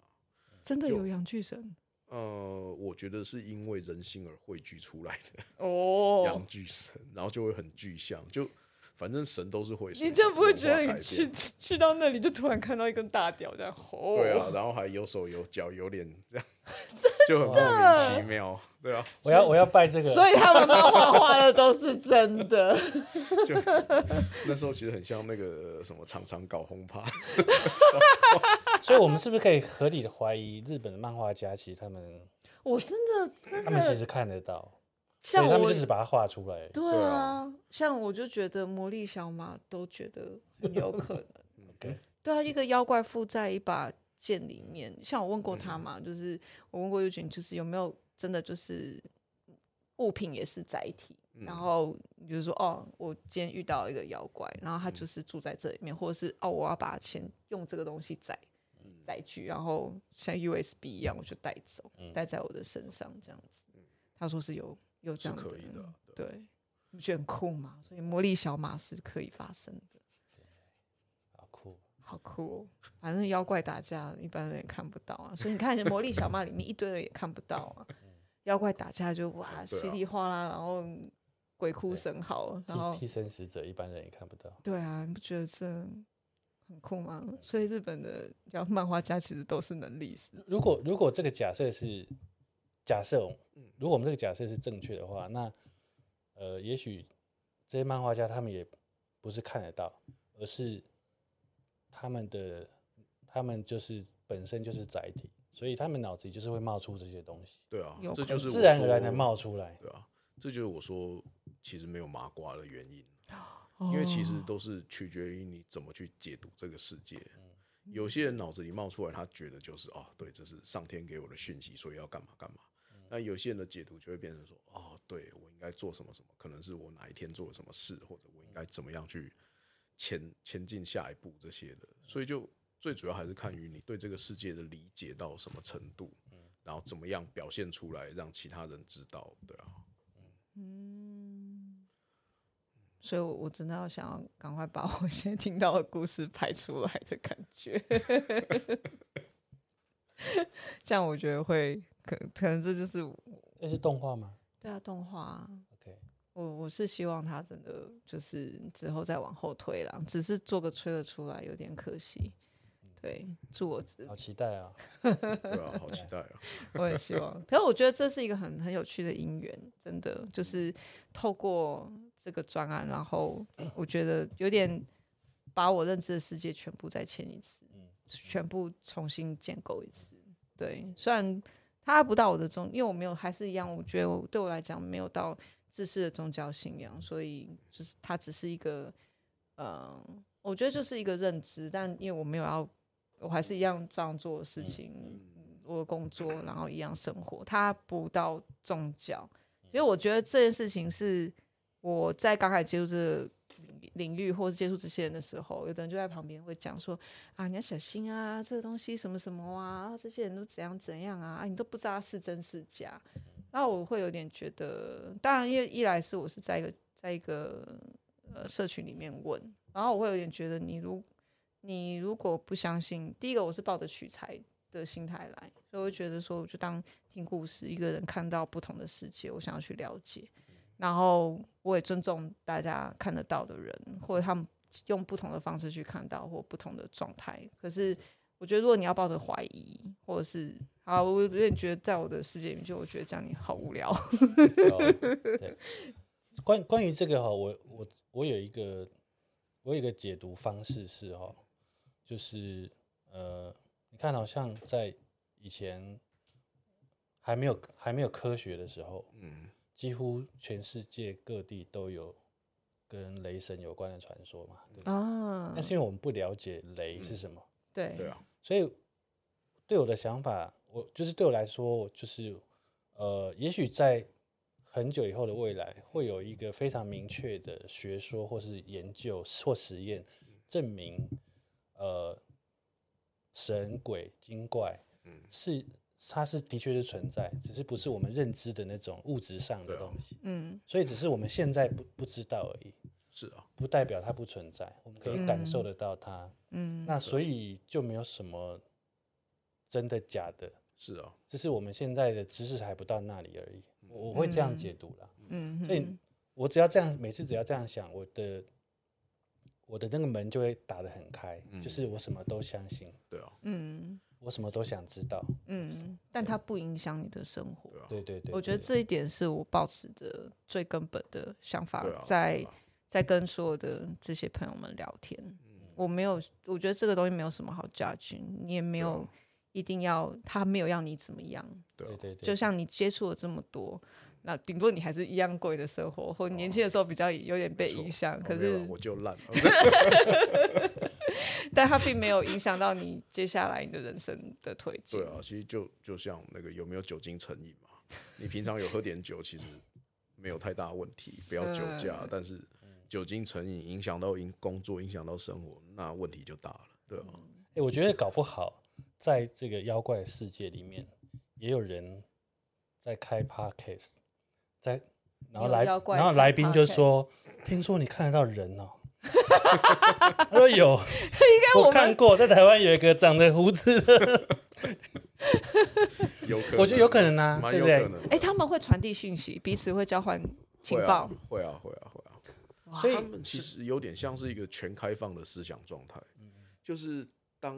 真的有阳具神？呃，我觉得是因为人心而汇聚出来的哦，阳具神，然后就会很具象，就。反正神都是会，你这样不会觉得你去去到那里就突然看到一根大屌这样？哦，对啊，然后还有手有脚有脸这样，就很莫名其妙，对啊。我要我要拜这个，所以他们漫画画的都是真的。就那时候其实很像那个什么常常搞轰趴，所以我们是不是可以合理的怀疑日本的漫画家其实他们，我真的，真的他们其实看得到。像我他们就是把它画出来。对啊，像我就觉得魔力小马都觉得很有可能。对，对啊，一个妖怪附在一把剑里面。像我问过他嘛，就是我问过玉群，就是有没有真的就是物品也是载体？然后比如说哦，我今天遇到一个妖怪，然后他就是住在这里面，或者是哦，我要把钱用这个东西载载具，然后像 USB 一样，我就带走，带在我的身上这样子。他说是有。有这样的，可以的，对，对，你觉得很酷吗？所以魔力小马是可以发生的，好酷，好酷。反正妖怪打架，一般人也看不到啊。所以你看，魔力小马里面一堆人也看不到啊。妖怪打架就哇，稀里哗啦，然后鬼哭神嚎，然后替身使者一般人也看不到。对啊，你不觉得这很酷吗？所以日本的叫漫画家其实都是能力士。如果如果这个假设是。假设，如果我们这个假设是正确的话，那呃，也许这些漫画家他们也不是看得到，而是他们的他们就是本身就是载体，所以他们脑子里就是会冒出这些东西。对啊，这就是自然而然的冒出来。对啊，这就是我说其实没有麻瓜的原因，因为其实都是取决于你怎么去解读这个世界。有些人脑子里冒出来，他觉得就是哦，对，这是上天给我的讯息，所以要干嘛干嘛。那有些人的解读就会变成说，哦，对，我应该做什么什么，可能是我哪一天做了什么事，或者我应该怎么样去前前进下一步这些的，所以就最主要还是看于你对这个世界的理解到什么程度，然后怎么样表现出来让其他人知道，对啊，嗯，所以我我真的要想要赶快把我 现在听到的故事拍出来的感觉。这样我觉得会可可能这就是那是动画吗？对啊，动画。OK，我我是希望他真的就是之后再往后推了，只是做个吹了出来有点可惜。对，祝我好期待啊！对啊，好期待啊！我也希望，可是我觉得这是一个很很有趣的姻缘，真的就是透过这个专案，然后我觉得有点把我认知的世界全部再签一次，全部重新建构一次。对，虽然他不到我的宗，因为我没有，还是一样，我觉得我对我来讲没有到自私的宗教信仰，所以就是它只是一个，嗯、呃，我觉得就是一个认知，但因为我没有要。我还是一样这样做的事情，我的工作，然后一样生活。他不到宗教，因为我觉得这件事情是我在刚开始接触这个领域或者接触这些人的时候，有的人就在旁边会讲说：“啊，你要小心啊，这个东西什么什么啊，这些人都怎样怎样啊，啊你都不知道是真是假。”然后我会有点觉得，当然，因为一来是我是在一个在一个呃社群里面问，然后我会有点觉得你如。你如果不相信，第一个我是抱着取材的心态来，所以我觉得说，我就当听故事，一个人看到不同的世界，我想要去了解，然后我也尊重大家看得到的人，或者他们用不同的方式去看到或不同的状态。可是我觉得，如果你要抱着怀疑，或者是啊，我有点觉得在我的世界里面，就我觉得这样你好无聊。对，关关于这个哈，我我我有一个我有一个解读方式是哈。就是呃，你看，好像在以前还没有还没有科学的时候，嗯，几乎全世界各地都有跟雷神有关的传说嘛？啊，但是因为我们不了解雷是什么，嗯、对对啊，所以对我的想法，我就是对我来说，就是呃，也许在很久以后的未来，会有一个非常明确的学说，或是研究或实验证明。呃，神鬼精怪，嗯，是它是的确是存在，只是不是我们认知的那种物质上的东西，嗯，所以只是我们现在不不知道而已，是啊，不代表它不存在，我们可以感受得到它，嗯，那所以就没有什么真的假的，是啊，只是我们现在的知识还不到那里而已，我会这样解读啦，嗯，所以我只要这样，每次只要这样想，我的。我的那个门就会打得很开，嗯、就是我什么都相信，对啊，嗯，我什么都想知道，嗯，但它不影响你的生活，对对对，我觉得这一点是我保持的最根本的想法，在在跟所有的这些朋友们聊天，我没有，我觉得这个东西没有什么好 judge，你也没有一定要，他没有要你怎么样，对对对，就像你接触了这么多。那顶多你还是一样贵的生活，或年轻的时候比较有点被影响，哦、可是、哦、我就烂，但它并没有影响到你接下来你的人生的推进。对啊，其实就就像那个有没有酒精成瘾嘛？你平常有喝点酒，其实没有太大问题，不要酒驾。嗯、但是酒精成瘾影响到影工作，影响到生活，那问题就大了。对啊，哎、欸，我觉得搞不好在这个妖怪的世界里面，也有人在开 podcast。在，然后来，然后来宾就说：“听说你看得到人哦。”他说有，我，我看过，在台湾有一个长着胡子的，有可能，我觉得有可能啊，对不对？哎，他们会传递讯息，彼此会交换情报，会啊，会啊，会啊。所以他们其实有点像是一个全开放的思想状态，就是当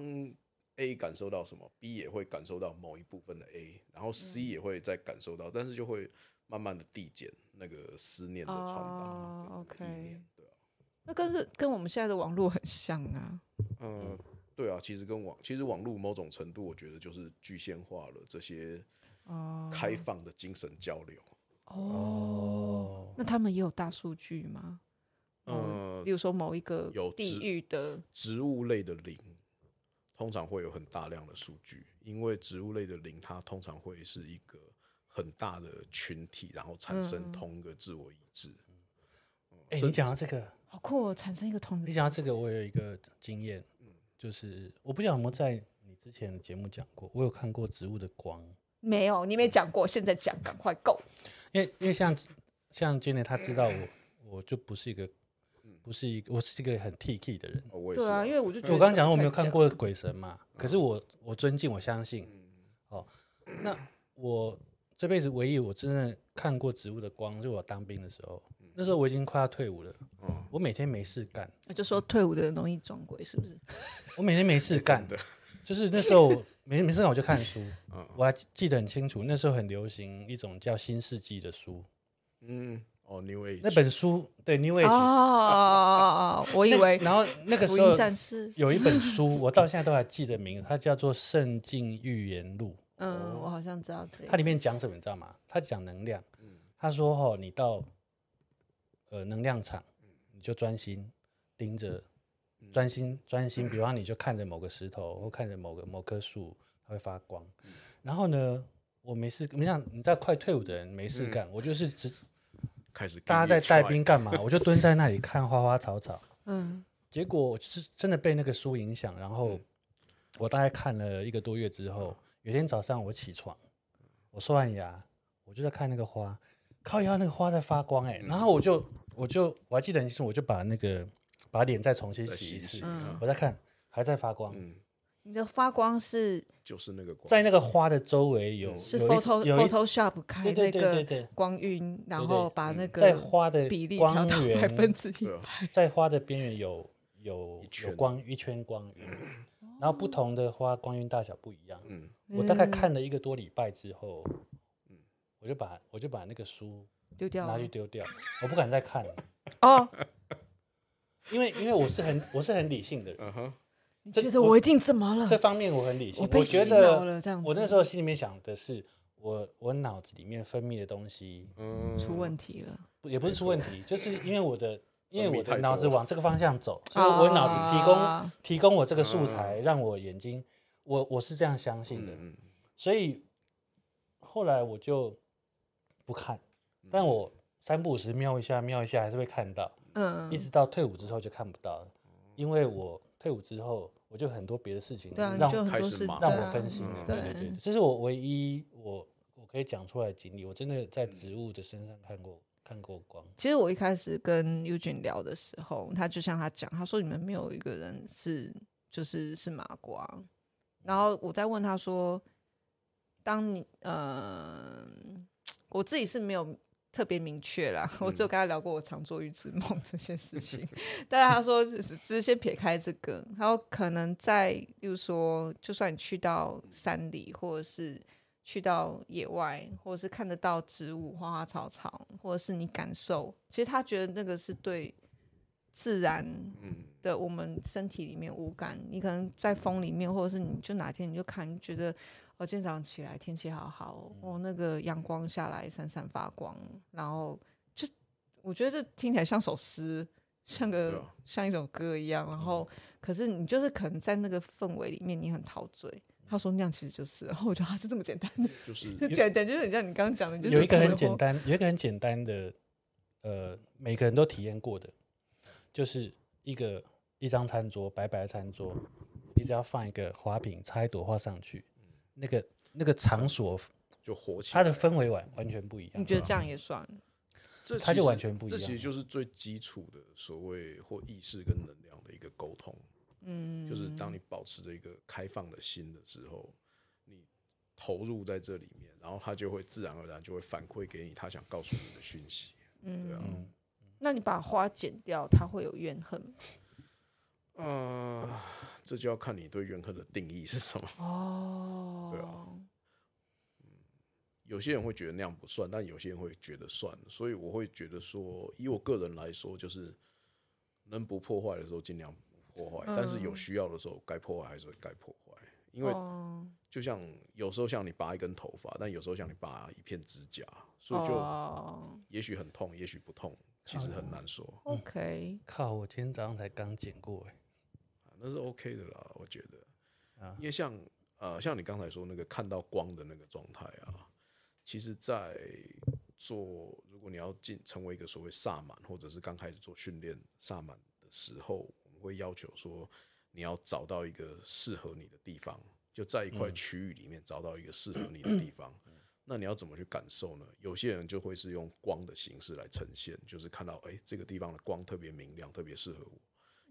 A 感受到什么，B 也会感受到某一部分的 A，然后 C 也会再感受到，但是就会。慢慢的递减那个思念的传达。哦，OK，那跟是跟我们现在的网络很像啊。嗯，对啊，其实跟网其实网络某种程度，我觉得就是具现化了这些开放的精神交流。哦，那他们也有大数据吗？嗯，比如说某一个有地域的植物类的灵，通常会有很大量的数据，因为植物类的灵，它通常会是一个。很大的群体，然后产生同一个自我意志。哎、嗯，欸、你讲到这个，好酷哦！产生一个同，你讲到这个，我有一个经验，嗯、就是我不晓得有没有在你之前的节目讲过，我有看过植物的光。没有，你没讲过，现在讲，赶快 go。因为因为像像 Janet 他知道我，我就不是一个，不是一个，我是一个很 T K 的人。哦、对啊，因为我就觉得我刚刚讲我没有看过鬼神嘛，嗯、可是我我尊敬，我相信。哦，那我这辈子唯一我真的看过植物的光，就是我当兵的时候，嗯、那时候我已经快要退伍了，嗯、我每天没事干，就说退伍的人容易撞鬼，是不是？我每天没事干的，就是那时候没没事干我就看书，嗯、我还记得很清楚，那时候很流行一种叫新世纪的书，嗯。哦，New Age 那本书对 New Age 哦，我以为然后那个时候有一本书，我到现在都还记得名字，它叫做《圣经预言录》。嗯，我好像知道。它里面讲什么你知道吗？它讲能量。他说：“哦，你到呃能量场，你就专心盯着，专心专心，比方你就看着某个石头或看着某个某棵树，它会发光。然后呢，我没事，你想你在快退伍的人没事干，我就是只。”开始大家在带兵干嘛？我就蹲在那里看花花草草。嗯，结果是真的被那个书影响，然后我大概看了一个多月之后，有天早上我起床，我刷完牙，我就在看那个花，靠腰那个花在发光哎、欸，然后我就我就我还记得很清楚，我就把那个把脸再重新洗一次，我在看还在发光。你的发光是就是那个光，在那个花的周围有是 photo photoshop 开那个光晕，然后把那个在花的比例调到百分之一百，在花的边缘有有有光一圈光晕，然后不同的花光晕大小不一样。嗯，我大概看了一个多礼拜之后，嗯，我就把我就把那个书丢掉，拿去丢掉，我不敢再看了。哦，因为因为我是很我是很理性的人。你觉得我一定怎么了？这方面我很理性。我，我觉得我那时候心里面想的是，我我脑子里面分泌的东西，嗯，出问题了。也不是出问题，就是因为我的因为我的脑子往这个方向走，所以我脑子提供提供我这个素材，让我眼睛，我我是这样相信的。所以后来我就不看，但我三不五时瞄一下瞄一下，还是会看到。嗯，一直到退伍之后就看不到了，因为我。退伍之后，我就很多别的事情让开始忙，让我分心了。对对对，这是我唯一我我可以讲出来的经历。我真的在植物的身上看过看过光。其实我一开始跟 Eugene 聊的时候，他就像他讲，他说你们没有一个人是就是是麻瓜。然后我在问他说，当你呃，我自己是没有。特别明确啦，我只有跟他聊过我常做预知梦 这件事情，但是他说只是先撇开这个，然后可能在，比如说，就算你去到山里，或者是去到野外，或者是看得到植物、花花草草，或者是你感受，其实他觉得那个是对自然的我们身体里面无感。你可能在风里面，或者是你就哪天你就看，你觉得。我今天早上起来，天气好好，哦，那个阳光下来，闪闪发光，然后就我觉得这听起来像首诗，像个像一首歌一样。然后，可是你就是可能在那个氛围里面，你很陶醉。他说那样其实就是，然后我觉得他是这么简单，就是 就简简就是很像你刚刚讲的，就是有一个很简单，有一个很简单的，呃，每个人都体验过的，就是一个一张餐桌，白白的餐桌，你只要放一个花瓶，插一朵花上去。那个那个场所就火起来，它的氛围完完全不一样。你觉得这样也算？这它就完全不一样。这其实就是最基础的所谓或意识跟能量的一个沟通。嗯，就是当你保持着一个开放的心的时候，你投入在这里面，然后它就会自然而然就会反馈给你他想告诉你的讯息。嗯，对啊。那你把花剪掉，它会有怨恨吗？呃，这就要看你对怨恨的定义是什么哦。对啊，嗯，有些人会觉得那样不算，但有些人会觉得算。所以我会觉得说，以我个人来说，就是能不破坏的时候尽量不破坏，但是有需要的时候该破坏还是会该破坏。因为就像有时候像你拔一根头发，但有时候像你拔一片指甲，所以就也许很痛，也许不痛，其实很难说。OK，靠，我今天早上才刚剪过哎。那是 OK 的啦，我觉得，啊，因为像呃，像你刚才说那个看到光的那个状态啊，其实，在做如果你要进成为一个所谓萨满，或者是刚开始做训练萨满的时候，我们会要求说，你要找到一个适合你的地方，就在一块区域里面找到一个适合你的地方。嗯、那你要怎么去感受呢？有些人就会是用光的形式来呈现，就是看到哎、欸，这个地方的光特别明亮，特别适合我。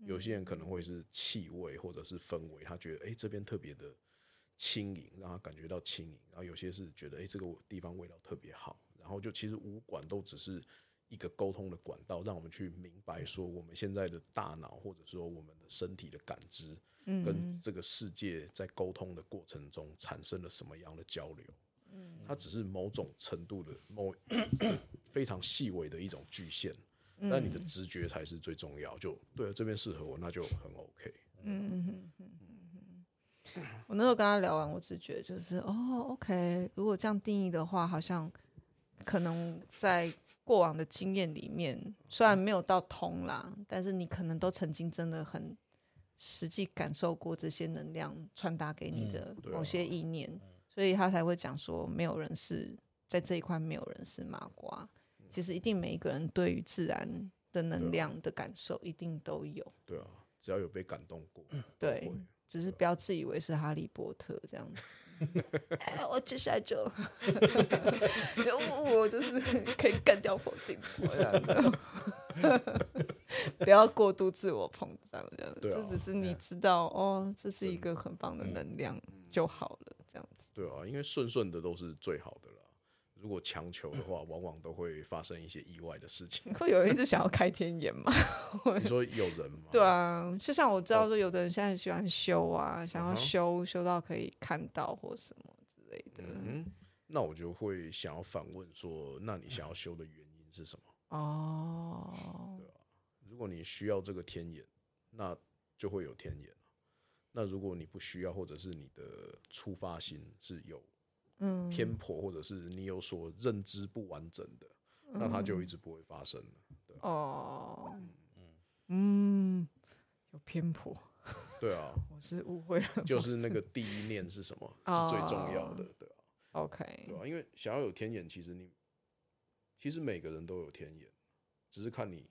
有些人可能会是气味或者是氛围，他觉得哎、欸、这边特别的轻盈，让他感觉到轻盈，然后有些是觉得哎、欸，这个地方味道特别好，然后就其实五感都只是一个沟通的管道，让我们去明白说我们现在的大脑或者说我们的身体的感知，跟这个世界在沟通的过程中产生了什么样的交流，它只是某种程度的某 非常细微的一种局限，但你的直觉才是最重要。就对了，这边适合我，那就很 OK。嗯嗯嗯嗯。我那时候跟他聊完，我只觉得就是哦，OK，如果这样定义的话，好像可能在过往的经验里面，虽然没有到通啦，但是你可能都曾经真的很实际感受过这些能量传达给你的某些意念，所以他才会讲说，没有人是在这一块，没有人是麻瓜。其实一定每一个人对于自然的能量的感受一定都有。对啊，只要有被感动过，对。只是不要自以为是哈利波特这样子，哎，我接下来就就我就是可以干掉否定 不要过度自我膨胀这样子，这只是你知道哦，这是一个很棒的能量就好了这样子。对啊，因为顺顺的都是最好的。如果强求的话，往往都会发生一些意外的事情。会有人一直想要开天眼吗？你说有人吗？对啊，就像我知道说，有的人现在喜欢修啊，哦、想要修修到可以看到或什么之类的。嗯，那我就会想要反问说，那你想要修的原因是什么？哦，对啊，如果你需要这个天眼，那就会有天眼。那如果你不需要，或者是你的出发心是有。偏颇，或者是你有所认知不完整的，嗯、那它就一直不会发生。对。哦，嗯，嗯，有偏颇，对啊，我是误会了，就是那个第一念是什么，哦、是最重要的，对啊，OK，对啊，因为想要有天眼，其实你其实每个人都有天眼，只是看你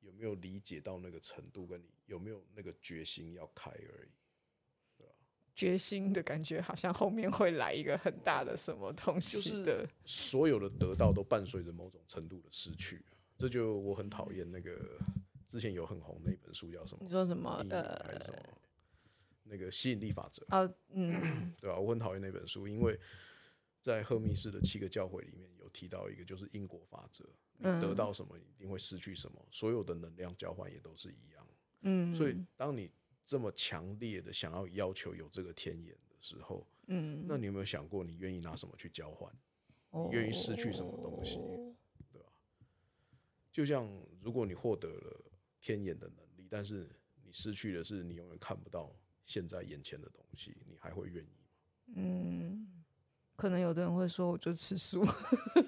有没有理解到那个程度，跟你有没有那个决心要开而已。决心的感觉，好像后面会来一个很大的什么东西的。所有的得到都伴随着某种程度的失去，这就我很讨厌那个之前有很红的一本书叫什么？你说什么？呃？那个吸引力法则。哦，嗯，对吧？我很讨厌那本书，因为在赫密斯的七个教诲里面有提到一个，就是因果法则。你得到什么，一定会失去什么。所有的能量交换也都是一样。嗯，所以当你。这么强烈的想要要求有这个天眼的时候，嗯，那你有没有想过，你愿意拿什么去交换？你愿意失去什么东西？对吧？就像如果你获得了天眼的能力，但是你失去的是你永远看不到现在眼前的东西，你还会愿意吗？嗯。可能有的人会说，我就吃素，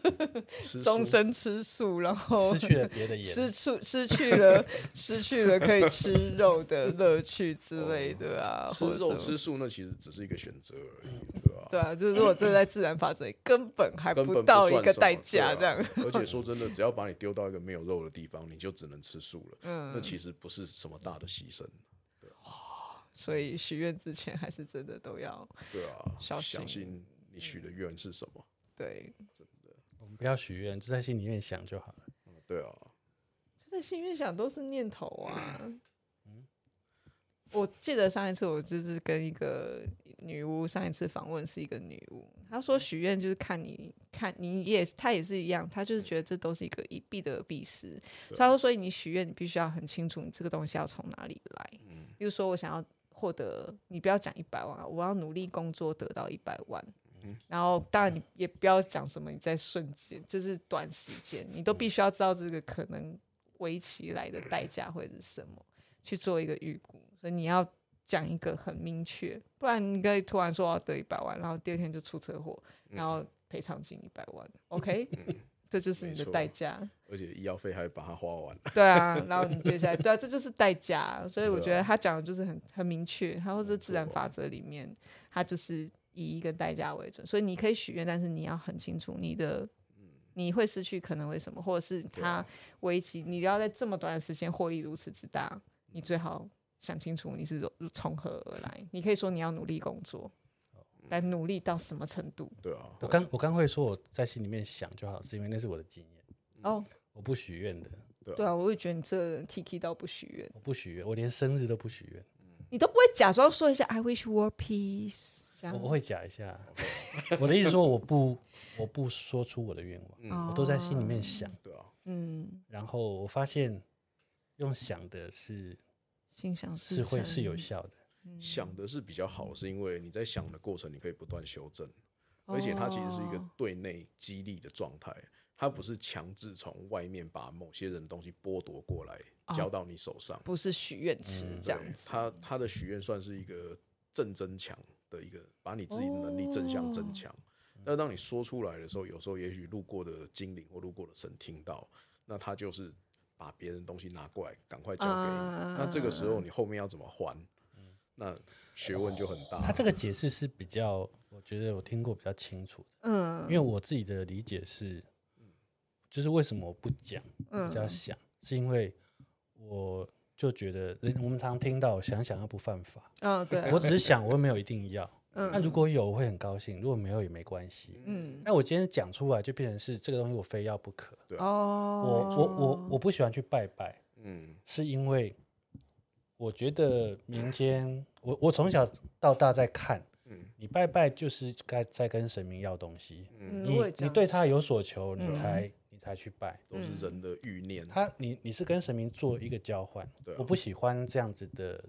终身吃素，然后失去了别的眼，失去失去了失去了可以吃肉的乐趣之类的啊。吃肉吃素那其实只是一个选择而已，对吧？对啊，就是如果这在自然法则里，根本还不到一个代价这样。而且说 真的，只要把你丢到一个没有肉的地方，你就只能吃素了。嗯，那其实不是什么大的牺牲。对啊，所以许愿之前还是真的都要对啊，小心。你许的愿是什么？对，真的，我们不要许愿，就在心里面想就好了。嗯，对啊，就在心里面想都是念头啊。嗯，我记得上一次我就是跟一个女巫，上一次访问是一个女巫，她说许愿就是看你看你也她也是一样，她就是觉得这都是一个一必得必失。她说，所以你许愿你必须要很清楚你这个东西要从哪里来。嗯，比如说我想要获得，你不要讲一百万啊，我要努力工作得到一百万。然后，当然你也不要讲什么，你在瞬间就是短时间，你都必须要知道这个可能围起来的代价会是什么，去做一个预估。所以你要讲一个很明确，不然你可以突然说要得一百万，然后第二天就出车祸，然后赔偿金一百万，OK？这就是你的代价，而且医药费还把它花完。对啊，然后你接下来，对啊，这就是代价。所以我觉得他讲的就是很很明确，他或者自然法则里面，他就是。以一个代价为准，所以你可以许愿，但是你要很清楚你的，你会失去可能为什么，或者是它危机，你要在这么短的时间获利如此之大，你最好想清楚你是从何而来。你可以说你要努力工作，但努力到什么程度？对啊，我刚我刚会说我在心里面想就好，是因为那是我的经验哦，我不许愿的。对啊，我会觉得你这人 T K 到不许愿，我不许愿，我连生日都不许愿，你都不会假装说一下 I wish world peace。样我会假一下。我的意思说，我不，我不说出我的愿望，嗯、我都在心里面想。对啊，嗯。然后我发现，用想的是，心想事是会是有效的。嗯、想的是比较好，是因为你在想的过程，你可以不断修正，而且它其实是一个对内激励的状态。它不是强制从外面把某些人的东西剥夺过来交到你手上，不是许愿池这样子。他他的许愿算是一个正增强的一个，把你自己的能力正向增强。那当你说出来的时候，有时候也许路过的精灵或路过的神听到，那他就是把别人东西拿过来，赶快交给你。那这个时候你后面要怎么还？那学问就很大。他这个解释是比较，我觉得我听过比较清楚的。嗯，因为我自己的理解是。就是为什么我不讲，比较想，嗯、是因为我就觉得，我们常听到想想要不犯法。哦、对，我只是想，我又没有一定要。嗯，那如果有，我会很高兴；如果没有，也没关系。嗯，那我今天讲出来，就变成是这个东西我非要不可。对，哦，我我我我不喜欢去拜拜。嗯，是因为我觉得民间，我我从小到大在看，嗯，你拜拜就是该在跟神明要东西。嗯，你你对他有所求，你才。嗯才去拜，都是人的欲念。他，你你是跟神明做一个交换。对我不喜欢这样子的，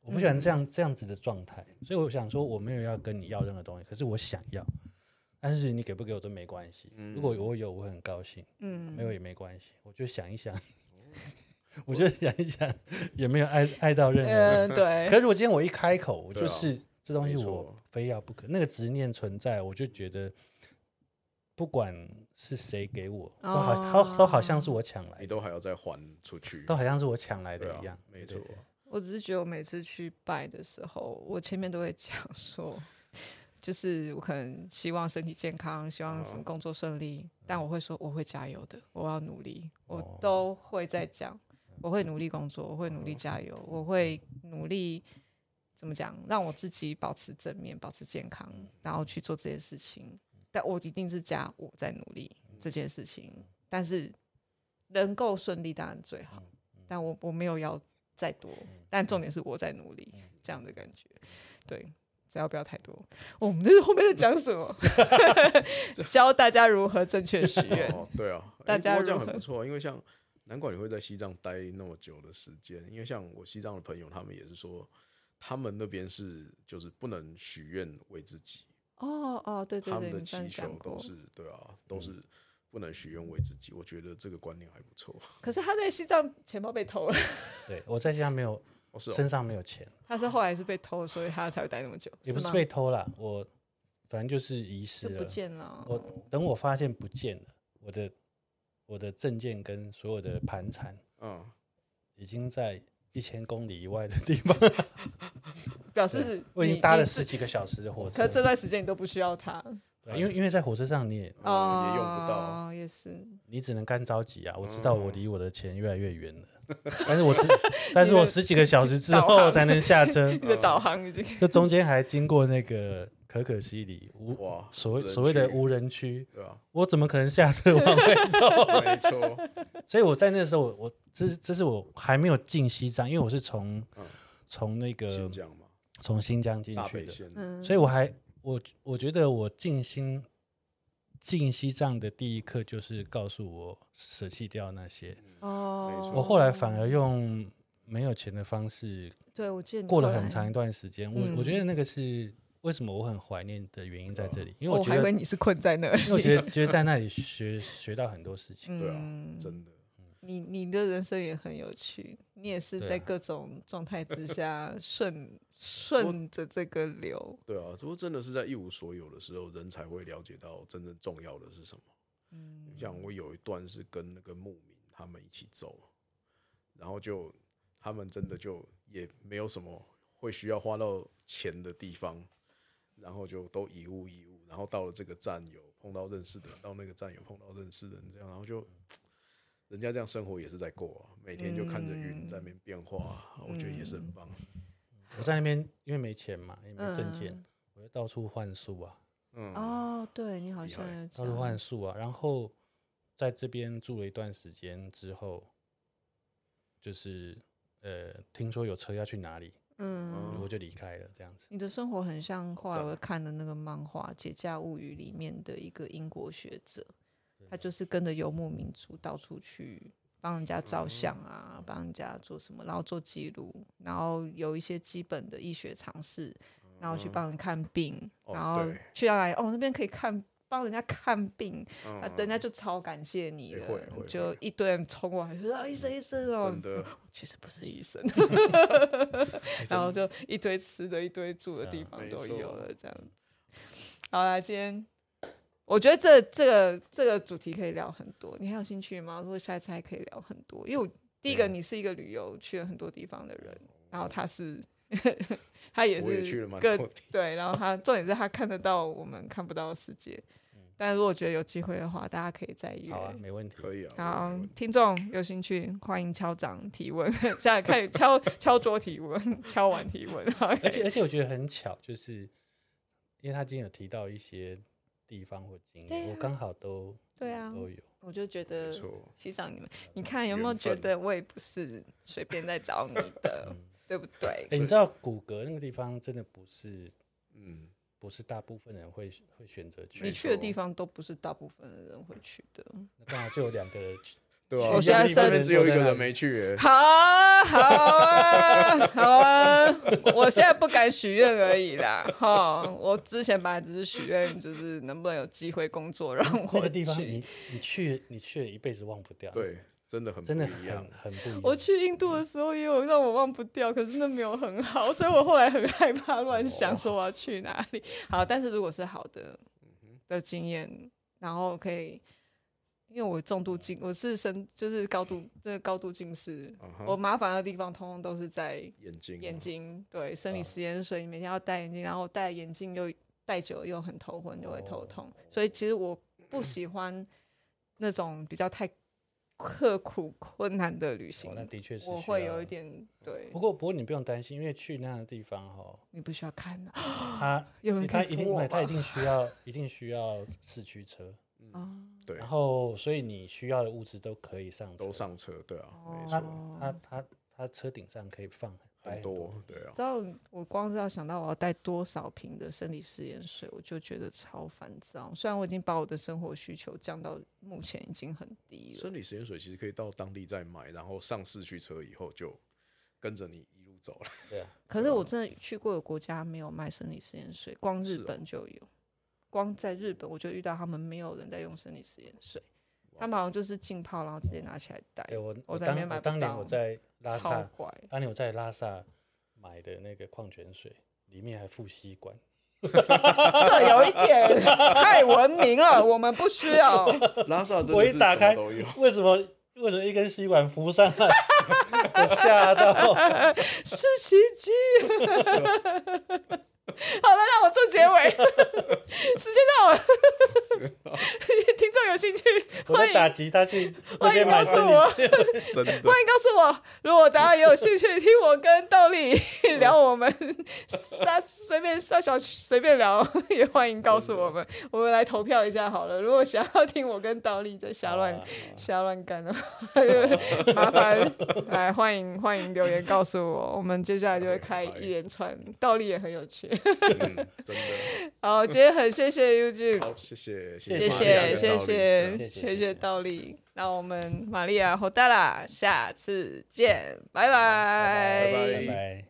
我不喜欢这样这样子的状态。所以我想说，我没有要跟你要任何东西，可是我想要，但是你给不给我都没关系。如果我有，我会很高兴。嗯，没有也没关系。我就想一想，我就想一想，也没有爱爱到任何人。对。可是如果今天我一开口，我就是这东西我非要不可，那个执念存在，我就觉得。不管是谁给我，都好，都都好像是我抢来的，你都还要再还出去，都好像是我抢来的一样。没错，我只是觉得我每次去拜的时候，我前面都会讲说，就是我可能希望身体健康，希望什么工作顺利，但我会说我会加油的，我要努力，我都会在讲，我会努力工作，我会努力加油，我会努力怎么讲，让我自己保持正面，保持健康，然后去做这些事情。但我一定是加我在努力这件事情，但是能够顺利当然最好。但我我没有要再多，但重点是我在努力这样的感觉。对，只要不要太多。我们这是后面在讲什么？教大家如何正确许愿。哦，对啊，大家这样很不错。因为像难怪你会在西藏待那么久的时间，因为像我西藏的朋友，他们也是说，他们那边是就是不能许愿为自己。哦哦，对对对，他们的祈求都是对啊，都是不能许愿为自己。我觉得这个观念还不错。可是他在西藏钱包被偷了。对，我在西藏没有，身上没有钱。他是后来是被偷，所以他才会待那么久。也不是被偷了，我反正就是遗失了，不见了。我等我发现不见了，我的我的证件跟所有的盘缠，嗯，已经在一千公里以外的地方。表示我已经搭了十几个小时的火车，可这段时间你都不需要它。对，因为因为在火车上你也哦也用不到，也是你只能干着急啊。我知道我离我的钱越来越远了，但是我只 但是我十几个小时之后才能下车。你的导航已经这中间还经过那个可可西里无所谓所谓的无人区，对吧？我怎么可能下车往回走？没错。所以我在那时候，我我这这是我还没有进西藏，因为我是从从那个新疆嘛。从新疆进去的，嗯、所以我还我我觉得我进新进西藏的第一课就是告诉我舍弃掉那些哦，我后来反而用没有钱的方式，对我记得过了很长一段时间，我我觉得那个是为什么我很怀念的原因在这里，因为我觉得、哦、我还以为你是困在那里，因为我觉得觉得在 那里学学到很多事情，对啊，真的。你你的人生也很有趣，你也是在各种状态之 下顺顺着这个流。对啊，只不过真的是在一无所有的时候，人才会了解到真正重要的是什么。嗯，像我有一段是跟那个牧民他们一起走，然后就他们真的就也没有什么会需要花到钱的地方，然后就都一物一物，然后到了这个站有碰到认识的，到那个站有碰到认识的人，这样然后就。人家这样生活也是在过啊，每天就看着云在那边变化，嗯、我觉得也是很棒。我在那边因为没钱嘛，也没证件，嗯、我就到处换宿啊。嗯哦，对你好像到处换宿啊，然后在这边住了一段时间之后，就是呃，听说有车要去哪里，嗯，我就离开了这样子。你的生活很像后来我看的那个漫画《解假物语》里面的一个英国学者，他就是跟着游牧民族到处去帮人家照相啊，帮、嗯、人家做什么，然后做记录，然后有一些基本的医学常识。然后去帮人看病，嗯、然后去到来哦，那边可以看帮人家看病，嗯、啊，人家就超感谢你了，就一堆人冲过来说啊，医生医生哦，其实不是医生 然后就一堆吃的，一堆住的地方都有了，这样。好啦，今天我觉得这这个这个主题可以聊很多，你还有兴趣吗？如果下一次还可以聊很多，因为我第一个你是一个旅游去了很多地方的人，然后他是。他也是各对，然后他重点是他看得到我们看不到的世界。但如果觉得有机会的话，大家可以再约。好啊，没问题，可以啊。好，听众有兴趣，欢迎敲掌提问，现在可以敲敲桌提问，敲完提问。而且而且我觉得很巧，就是因为他今天有提到一些地方或经验，我刚好都对啊都有。我就觉得欣赏你们，你看有没有觉得我也不是随便在找你的。对不对？欸、你知道骨骼那个地方真的不是，嗯，不是大部分人会会选择去。你去的地方都不是大部分的人会去的。那刚好就有两个人去，对啊，我现在身边只有一个人没去。好啊，好啊，好啊！我现在不敢许愿而已啦。哈，我之前本来只是许愿，就是能不能有机会工作让我去。那个地方你，你你去，你去了一辈子忘不掉。对。真的很真的很很不一样。我去印度的时候也有让我忘不掉，可是那没有很好，所以我后来很害怕乱想说我要去哪里。好，但是如果是好的的经验，然后可以，因为我重度近，我是深就是高度这个高度近视，我麻烦的地方通通都是在眼睛眼睛。对，生理食盐水，你每天要戴眼镜，然后戴眼镜又戴久了又很头昏，就会头痛。所以其实我不喜欢那种比较太。刻苦困难的旅行，那的确是我会有一点对。不过不过你不用担心，因为去那样的地方哈，你不需要看的。他他一定他一定需要一定需要四驱车，嗯，对。然后所以你需要的物资都可以上车，都上车，对啊，没错。他他他车顶上可以放。很多对啊，知道我光是要想到我要带多少瓶的生理食盐水，我就觉得超烦躁。虽然我已经把我的生活需求降到目前已经很低了。生理食盐水其实可以到当地再买，然后上市驱车以后就跟着你一路走了。对啊，可是我真的去过的国家没有卖生理食盐水，光日本就有。光在日本我就遇到他们没有人在用生理食盐水，他们好像就是浸泡然后直接拿起来带。我我在那边买。当年我在。拉萨，当年我在拉萨买的那个矿泉水，里面还附吸管，这有一点太文明了，我们不需要。拉萨真的是我一打开，为什么为什么一根吸管浮上来？我吓到，是奇迹。好了，让我做结尾。时间到了，听众有兴趣，欢迎。打击他去，欢迎告诉我，欢迎告诉我，如果大家也有兴趣听我跟倒立聊我们撒随便撒小随便聊，也欢迎告诉我们，我们来投票一下好了。如果想要听我跟倒立在瞎乱瞎乱干的话，麻烦。来欢迎欢迎留言告诉我，我们接下来就会开一连串，倒立也很有趣。嗯、真的，好，今天很谢谢 Eugene，好，谢谢，谢谢，谢谢，谢谢，谢谢倒立，那我们玛利亚·和达拉，下次见，拜拜，拜拜。